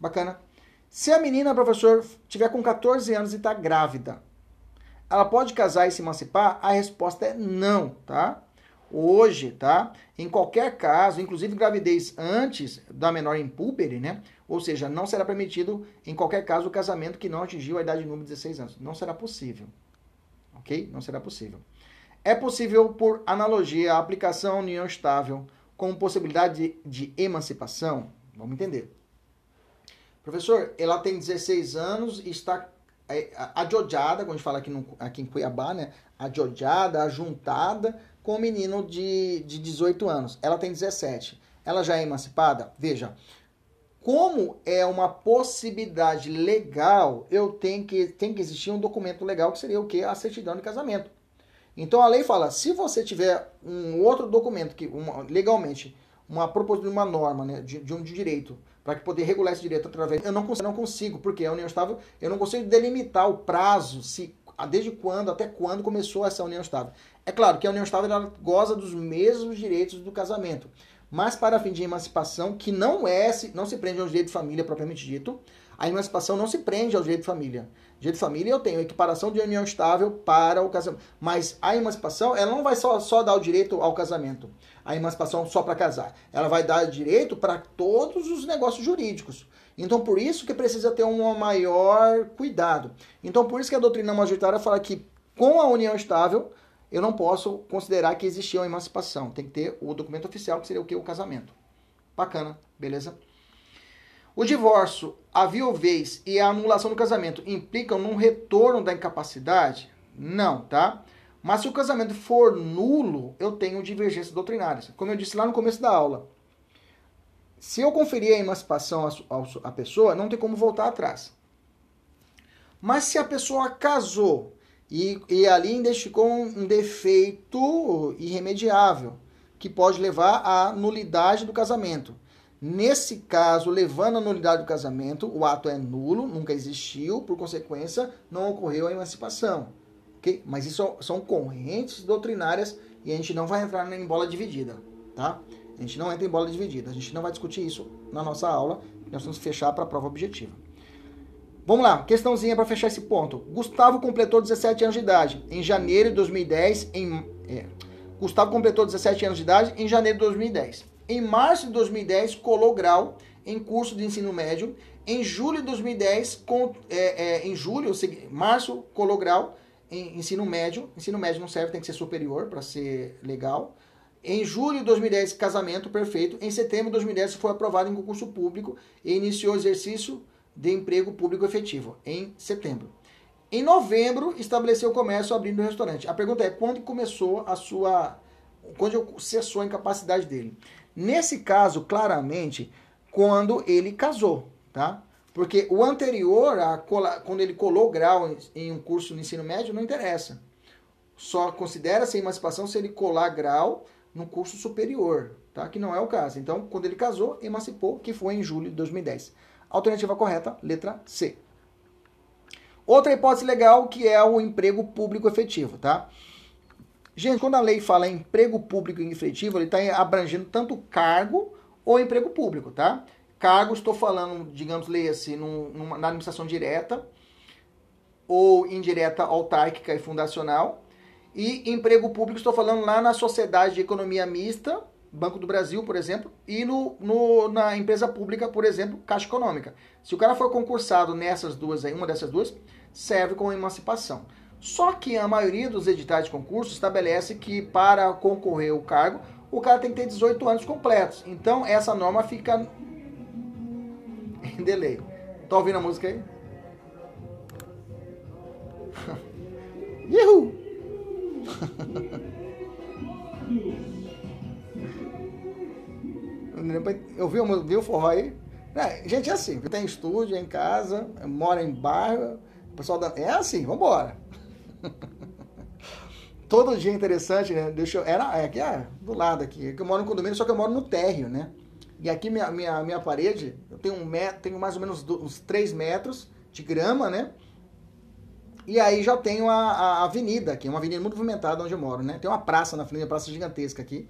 Bacana? Se a menina, professor, tiver com 14 anos e está grávida, ela pode casar e se emancipar? A resposta é não, tá? Hoje, tá? Em qualquer caso, inclusive gravidez antes da menor impúbere, né? Ou seja, não será permitido, em qualquer caso, o casamento que não atingiu a idade mínima de 16 anos. Não será possível. Ok? Não será possível. É possível, por analogia, a aplicação união estável com possibilidade de, de emancipação? Vamos entender. Professor, ela tem 16 anos e está é, adjodiada, como a gente fala aqui, no, aqui em Cuiabá, né? Adjodiada, ajuntada com o menino de, de 18 anos. Ela tem 17. Ela já é emancipada? Veja, como é uma possibilidade legal, eu tenho que, tem que existir um documento legal que seria o que? A certidão de casamento. Então a lei fala, se você tiver um outro documento que uma, legalmente uma proposta de uma norma, né, de, de um direito, para poder regular esse direito através, eu não consigo, não consigo, porque a união estável, eu não consigo delimitar o prazo, se desde quando, até quando começou essa união estável. É claro que a união estável goza dos mesmos direitos do casamento, mas para fim de emancipação, que não é, não se prende ao direito de família propriamente dito, a emancipação não se prende ao direito de família. Direito de família eu tenho equiparação de união estável para o casamento. Mas a emancipação, ela não vai só, só dar o direito ao casamento. A emancipação só para casar. Ela vai dar direito para todos os negócios jurídicos. Então, por isso que precisa ter um maior cuidado. Então, por isso que a doutrina majoritária fala que com a união estável, eu não posso considerar que existia uma emancipação. Tem que ter o documento oficial, que seria o que? O casamento. Bacana, beleza? O divórcio, a viuvez e a anulação do casamento implicam num retorno da incapacidade? Não, tá? Mas se o casamento for nulo, eu tenho divergências doutrinárias. Como eu disse lá no começo da aula. Se eu conferir a emancipação à pessoa, não tem como voltar atrás. Mas se a pessoa casou e, e ali identificou um defeito irremediável, que pode levar à nulidade do casamento, Nesse caso, levando a nulidade do casamento, o ato é nulo, nunca existiu, por consequência, não ocorreu a emancipação. Okay? Mas isso são correntes doutrinárias e a gente não vai entrar em bola dividida, tá? A gente não entra em bola dividida, a gente não vai discutir isso na nossa aula, nós vamos fechar para a prova objetiva. Vamos lá, questãozinha para fechar esse ponto. Gustavo completou 17 anos de idade em janeiro de 2010. Em, é, Gustavo completou 17 anos de idade em janeiro de 2010. Em março de 2010, colou grau em curso de ensino médio. Em julho de 2010, com, é, é, em julho, março, colou grau em ensino médio. Ensino médio não serve, tem que ser superior para ser legal. Em julho de 2010, casamento perfeito. Em setembro de 2010, foi aprovado em concurso público e iniciou o exercício de emprego público efetivo, em setembro. Em novembro, estabeleceu o comércio abrindo um restaurante. A pergunta é, quando começou a sua... Quando cessou a incapacidade dele? Nesse caso, claramente, quando ele casou, tá? Porque o anterior, a quando ele colou grau em um curso de ensino médio, não interessa. Só considera-se emancipação se ele colar grau no curso superior, tá? Que não é o caso. Então, quando ele casou, emancipou, que foi em julho de 2010. Alternativa correta, letra C. Outra hipótese legal que é o emprego público efetivo, tá? Gente, quando a lei fala em emprego público e efetivo, ele está abrangendo tanto cargo ou emprego público, tá? Cargo, estou falando, digamos, leia-se na administração direta ou indireta autárquica e fundacional. E emprego público, estou falando lá na sociedade de economia mista, Banco do Brasil, por exemplo, e no, no, na empresa pública, por exemplo, Caixa Econômica. Se o cara for concursado nessas duas aí, uma dessas duas, serve como emancipação. Só que a maioria dos editais de concurso estabelece que para concorrer o cargo, o cara tem que ter 18 anos completos. Então essa norma fica em delay. Tá ouvindo a música aí? Uhul! Eu vi, vi o forró aí. É, gente, é assim, tem estúdio, é em casa, mora em bairro, o pessoal da... É assim, vambora. Todo dia interessante, né? Deixa eu, era é aqui é, do lado aqui. Eu moro no condomínio, só que eu moro no térreo, né? E aqui minha, minha, minha parede, eu tenho, um metro, tenho mais ou menos uns 3 metros de grama, né? E aí já tenho a, a, avenida aqui, uma avenida muito movimentada onde eu moro, né? Tem uma praça na frente, uma praça gigantesca aqui.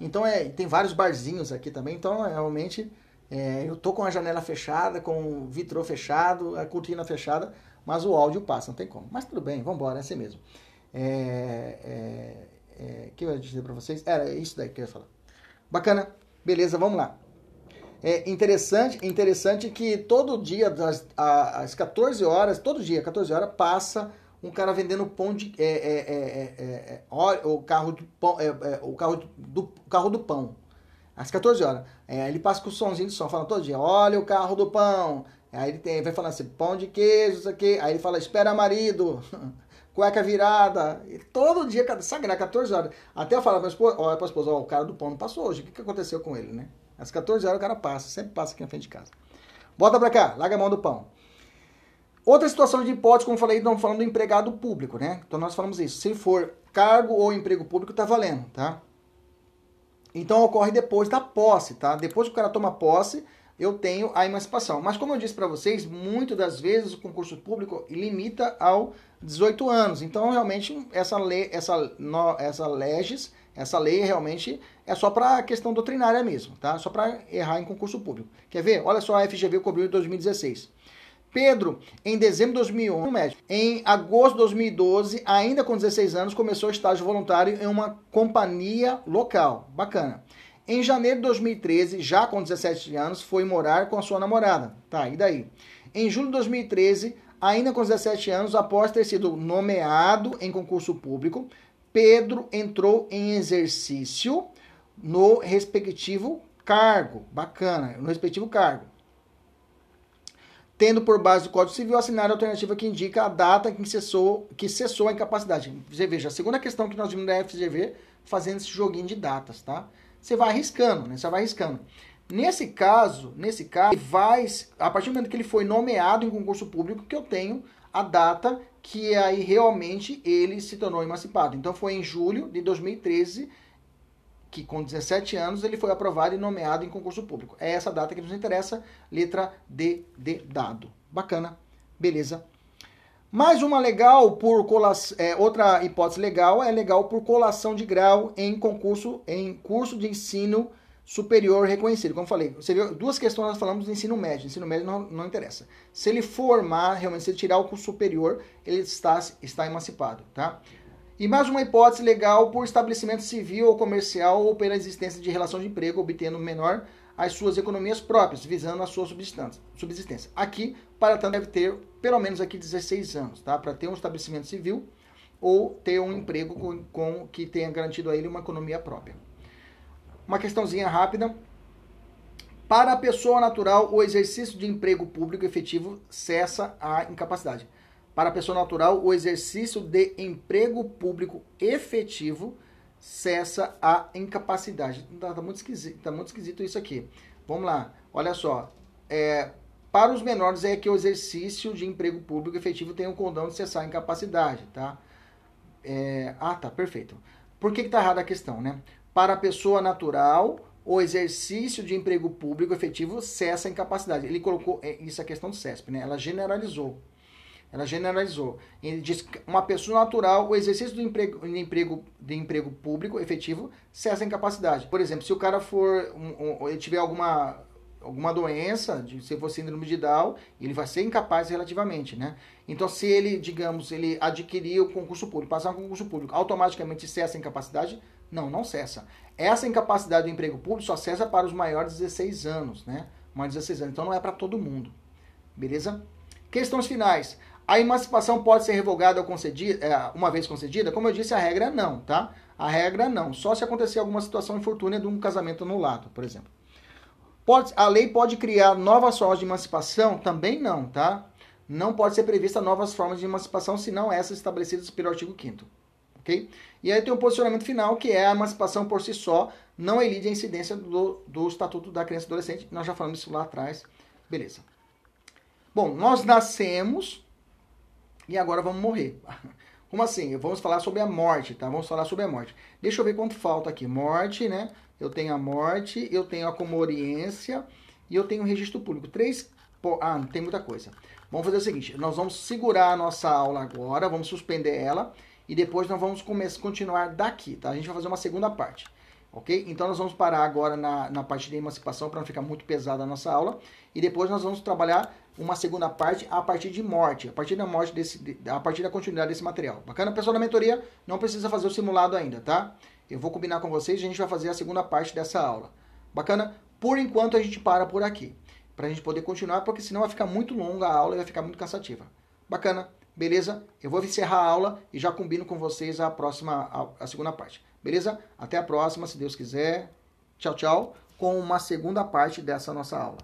Então é, tem vários barzinhos aqui também, então realmente é, eu tô com a janela fechada, com o vitrô fechado, a cortina fechada, mas o áudio passa, não tem como. Mas tudo bem, vamos embora, é assim mesmo. É, é, é, que eu ia dizer para vocês? Era isso daí que eu ia falar. Bacana, beleza, vamos lá. É interessante, interessante que todo dia, às, às 14 horas, todo dia, 14 horas, passa um cara vendendo pão de. É, é, é, é, é o carro do pão. o carro do, carro do pão. Às 14 horas. ele passa com o somzinho de som, falando todo dia, olha o carro do pão. Aí ele tem, vai falando assim, pão de queijo, isso aqui. Aí ele fala, espera marido, cueca virada. E todo dia, sagrado, 14 horas. Até eu falo pra esposa, ó, pra esposa, ó, o cara do pão não passou hoje. O que, que aconteceu com ele, né? Às 14 horas o cara passa, sempre passa aqui na frente de casa. Bota pra cá, larga a mão do pão. Outra situação de hipótese, como falei, estamos falando do empregado público, né? Então nós falamos isso. Se for cargo ou emprego público, tá valendo, tá? Então ocorre depois da posse, tá? Depois que o cara toma posse, eu tenho a emancipação. Mas como eu disse para vocês, muitas das vezes o concurso público limita ao 18 anos. Então realmente essa lei, essa no, essa legis essa lei realmente é só para questão doutrinária mesmo, tá? Só para errar em concurso público. Quer ver? Olha só a FGV cobriu em 2016. Pedro, em dezembro de 2001, médico. Em agosto de 2012, ainda com 16 anos, começou estágio voluntário em uma companhia local. Bacana. Em janeiro de 2013, já com 17 anos, foi morar com a sua namorada. Tá, e daí? Em julho de 2013, ainda com 17 anos, após ter sido nomeado em concurso público, Pedro entrou em exercício no respectivo cargo. Bacana, no respectivo cargo. Tendo por base do Código Civil assinar a alternativa que indica a data que cessou, que cessou a incapacidade. Você veja, a segunda questão que nós vimos da FGV fazendo esse joguinho de datas, tá? Você vai arriscando, né? Você vai arriscando. Nesse caso, nesse caso, vai, a partir do momento que ele foi nomeado em concurso público, que eu tenho a data que aí realmente ele se tornou emancipado. Então foi em julho de 2013 que com 17 anos ele foi aprovado e nomeado em concurso público. É essa data que nos interessa, letra D de dado. Bacana, beleza. Mais uma legal por colação, é, outra hipótese legal é legal por colação de grau em concurso, em curso de ensino superior reconhecido. Como falei, duas questões nós falamos do ensino médio. Ensino médio não, não interessa. Se ele formar, realmente, se ele tirar o curso superior, ele está, está emancipado, tá? E mais uma hipótese legal por estabelecimento civil ou comercial ou pela existência de relação de emprego, obtendo menor as suas economias próprias, visando a sua subsistência. Aqui, para tanto, deve ter pelo menos aqui 16 anos, tá? Para ter um estabelecimento civil ou ter um emprego com, com que tenha garantido a ele uma economia própria. Uma questãozinha rápida. Para a pessoa natural, o exercício de emprego público efetivo cessa a incapacidade. Para a pessoa natural, o exercício de emprego público efetivo cessa a incapacidade. Tá, tá, muito, esquisito, tá muito esquisito isso aqui. Vamos lá, olha só. É, para os menores é que o exercício de emprego público efetivo tem o condão de cessar a incapacidade, tá? É, ah, tá, perfeito. Por que, que tá errada a questão, né? Para a pessoa natural, o exercício de emprego público efetivo cessa a incapacidade. Ele colocou, é, isso é questão do CESP, né? Ela generalizou. Ela generalizou. Ele diz que uma pessoa natural, o exercício do emprego, de, emprego, de emprego público efetivo cessa a incapacidade. Por exemplo, se o cara for, um, um, ele tiver alguma, alguma doença, de, se for síndrome de Down, ele vai ser incapaz relativamente, né? Então, se ele, digamos, ele adquirir o concurso público, passar um concurso público, automaticamente cessa a incapacidade? Não, não cessa. Essa incapacidade do emprego público só cessa para os maiores de 16 anos, né? Mais de 16 anos. Então não é para todo mundo. Beleza? Questões finais. A emancipação pode ser revogada ou concedida, é, uma vez concedida? Como eu disse, a regra é não, tá? A regra é não. Só se acontecer alguma situação infortúnia de um casamento anulado, por exemplo. Pode, a lei pode criar novas formas de emancipação? Também não, tá? Não pode ser prevista novas formas de emancipação, senão essas estabelecidas pelo artigo 5 ok? E aí tem o um posicionamento final, que é a emancipação por si só, não elide a incidência do, do Estatuto da Criança e Adolescente. Nós já falamos isso lá atrás. Beleza. Bom, nós nascemos e agora vamos morrer. Como assim? Vamos falar sobre a morte, tá? Vamos falar sobre a morte. Deixa eu ver quanto falta aqui. Morte, né? Eu tenho a morte, eu tenho a comoriência e eu tenho o registro público. Três. Ah, tem muita coisa. Vamos fazer o seguinte: nós vamos segurar a nossa aula agora, vamos suspender ela e depois nós vamos começar, continuar daqui, tá? A gente vai fazer uma segunda parte, ok? Então nós vamos parar agora na, na parte de emancipação para não ficar muito pesada a nossa aula e depois nós vamos trabalhar uma segunda parte a partir de morte, a partir da morte desse, a partir da continuidade desse material. Bacana? Pessoal da mentoria, não precisa fazer o simulado ainda, tá? Eu vou combinar com vocês e a gente vai fazer a segunda parte dessa aula. Bacana? Por enquanto a gente para por aqui, para a gente poder continuar, porque senão vai ficar muito longa a aula e vai ficar muito cansativa. Bacana? Beleza? Eu vou encerrar a aula e já combino com vocês a próxima, a, a segunda parte. Beleza? Até a próxima, se Deus quiser. Tchau, tchau. Com uma segunda parte dessa nossa aula.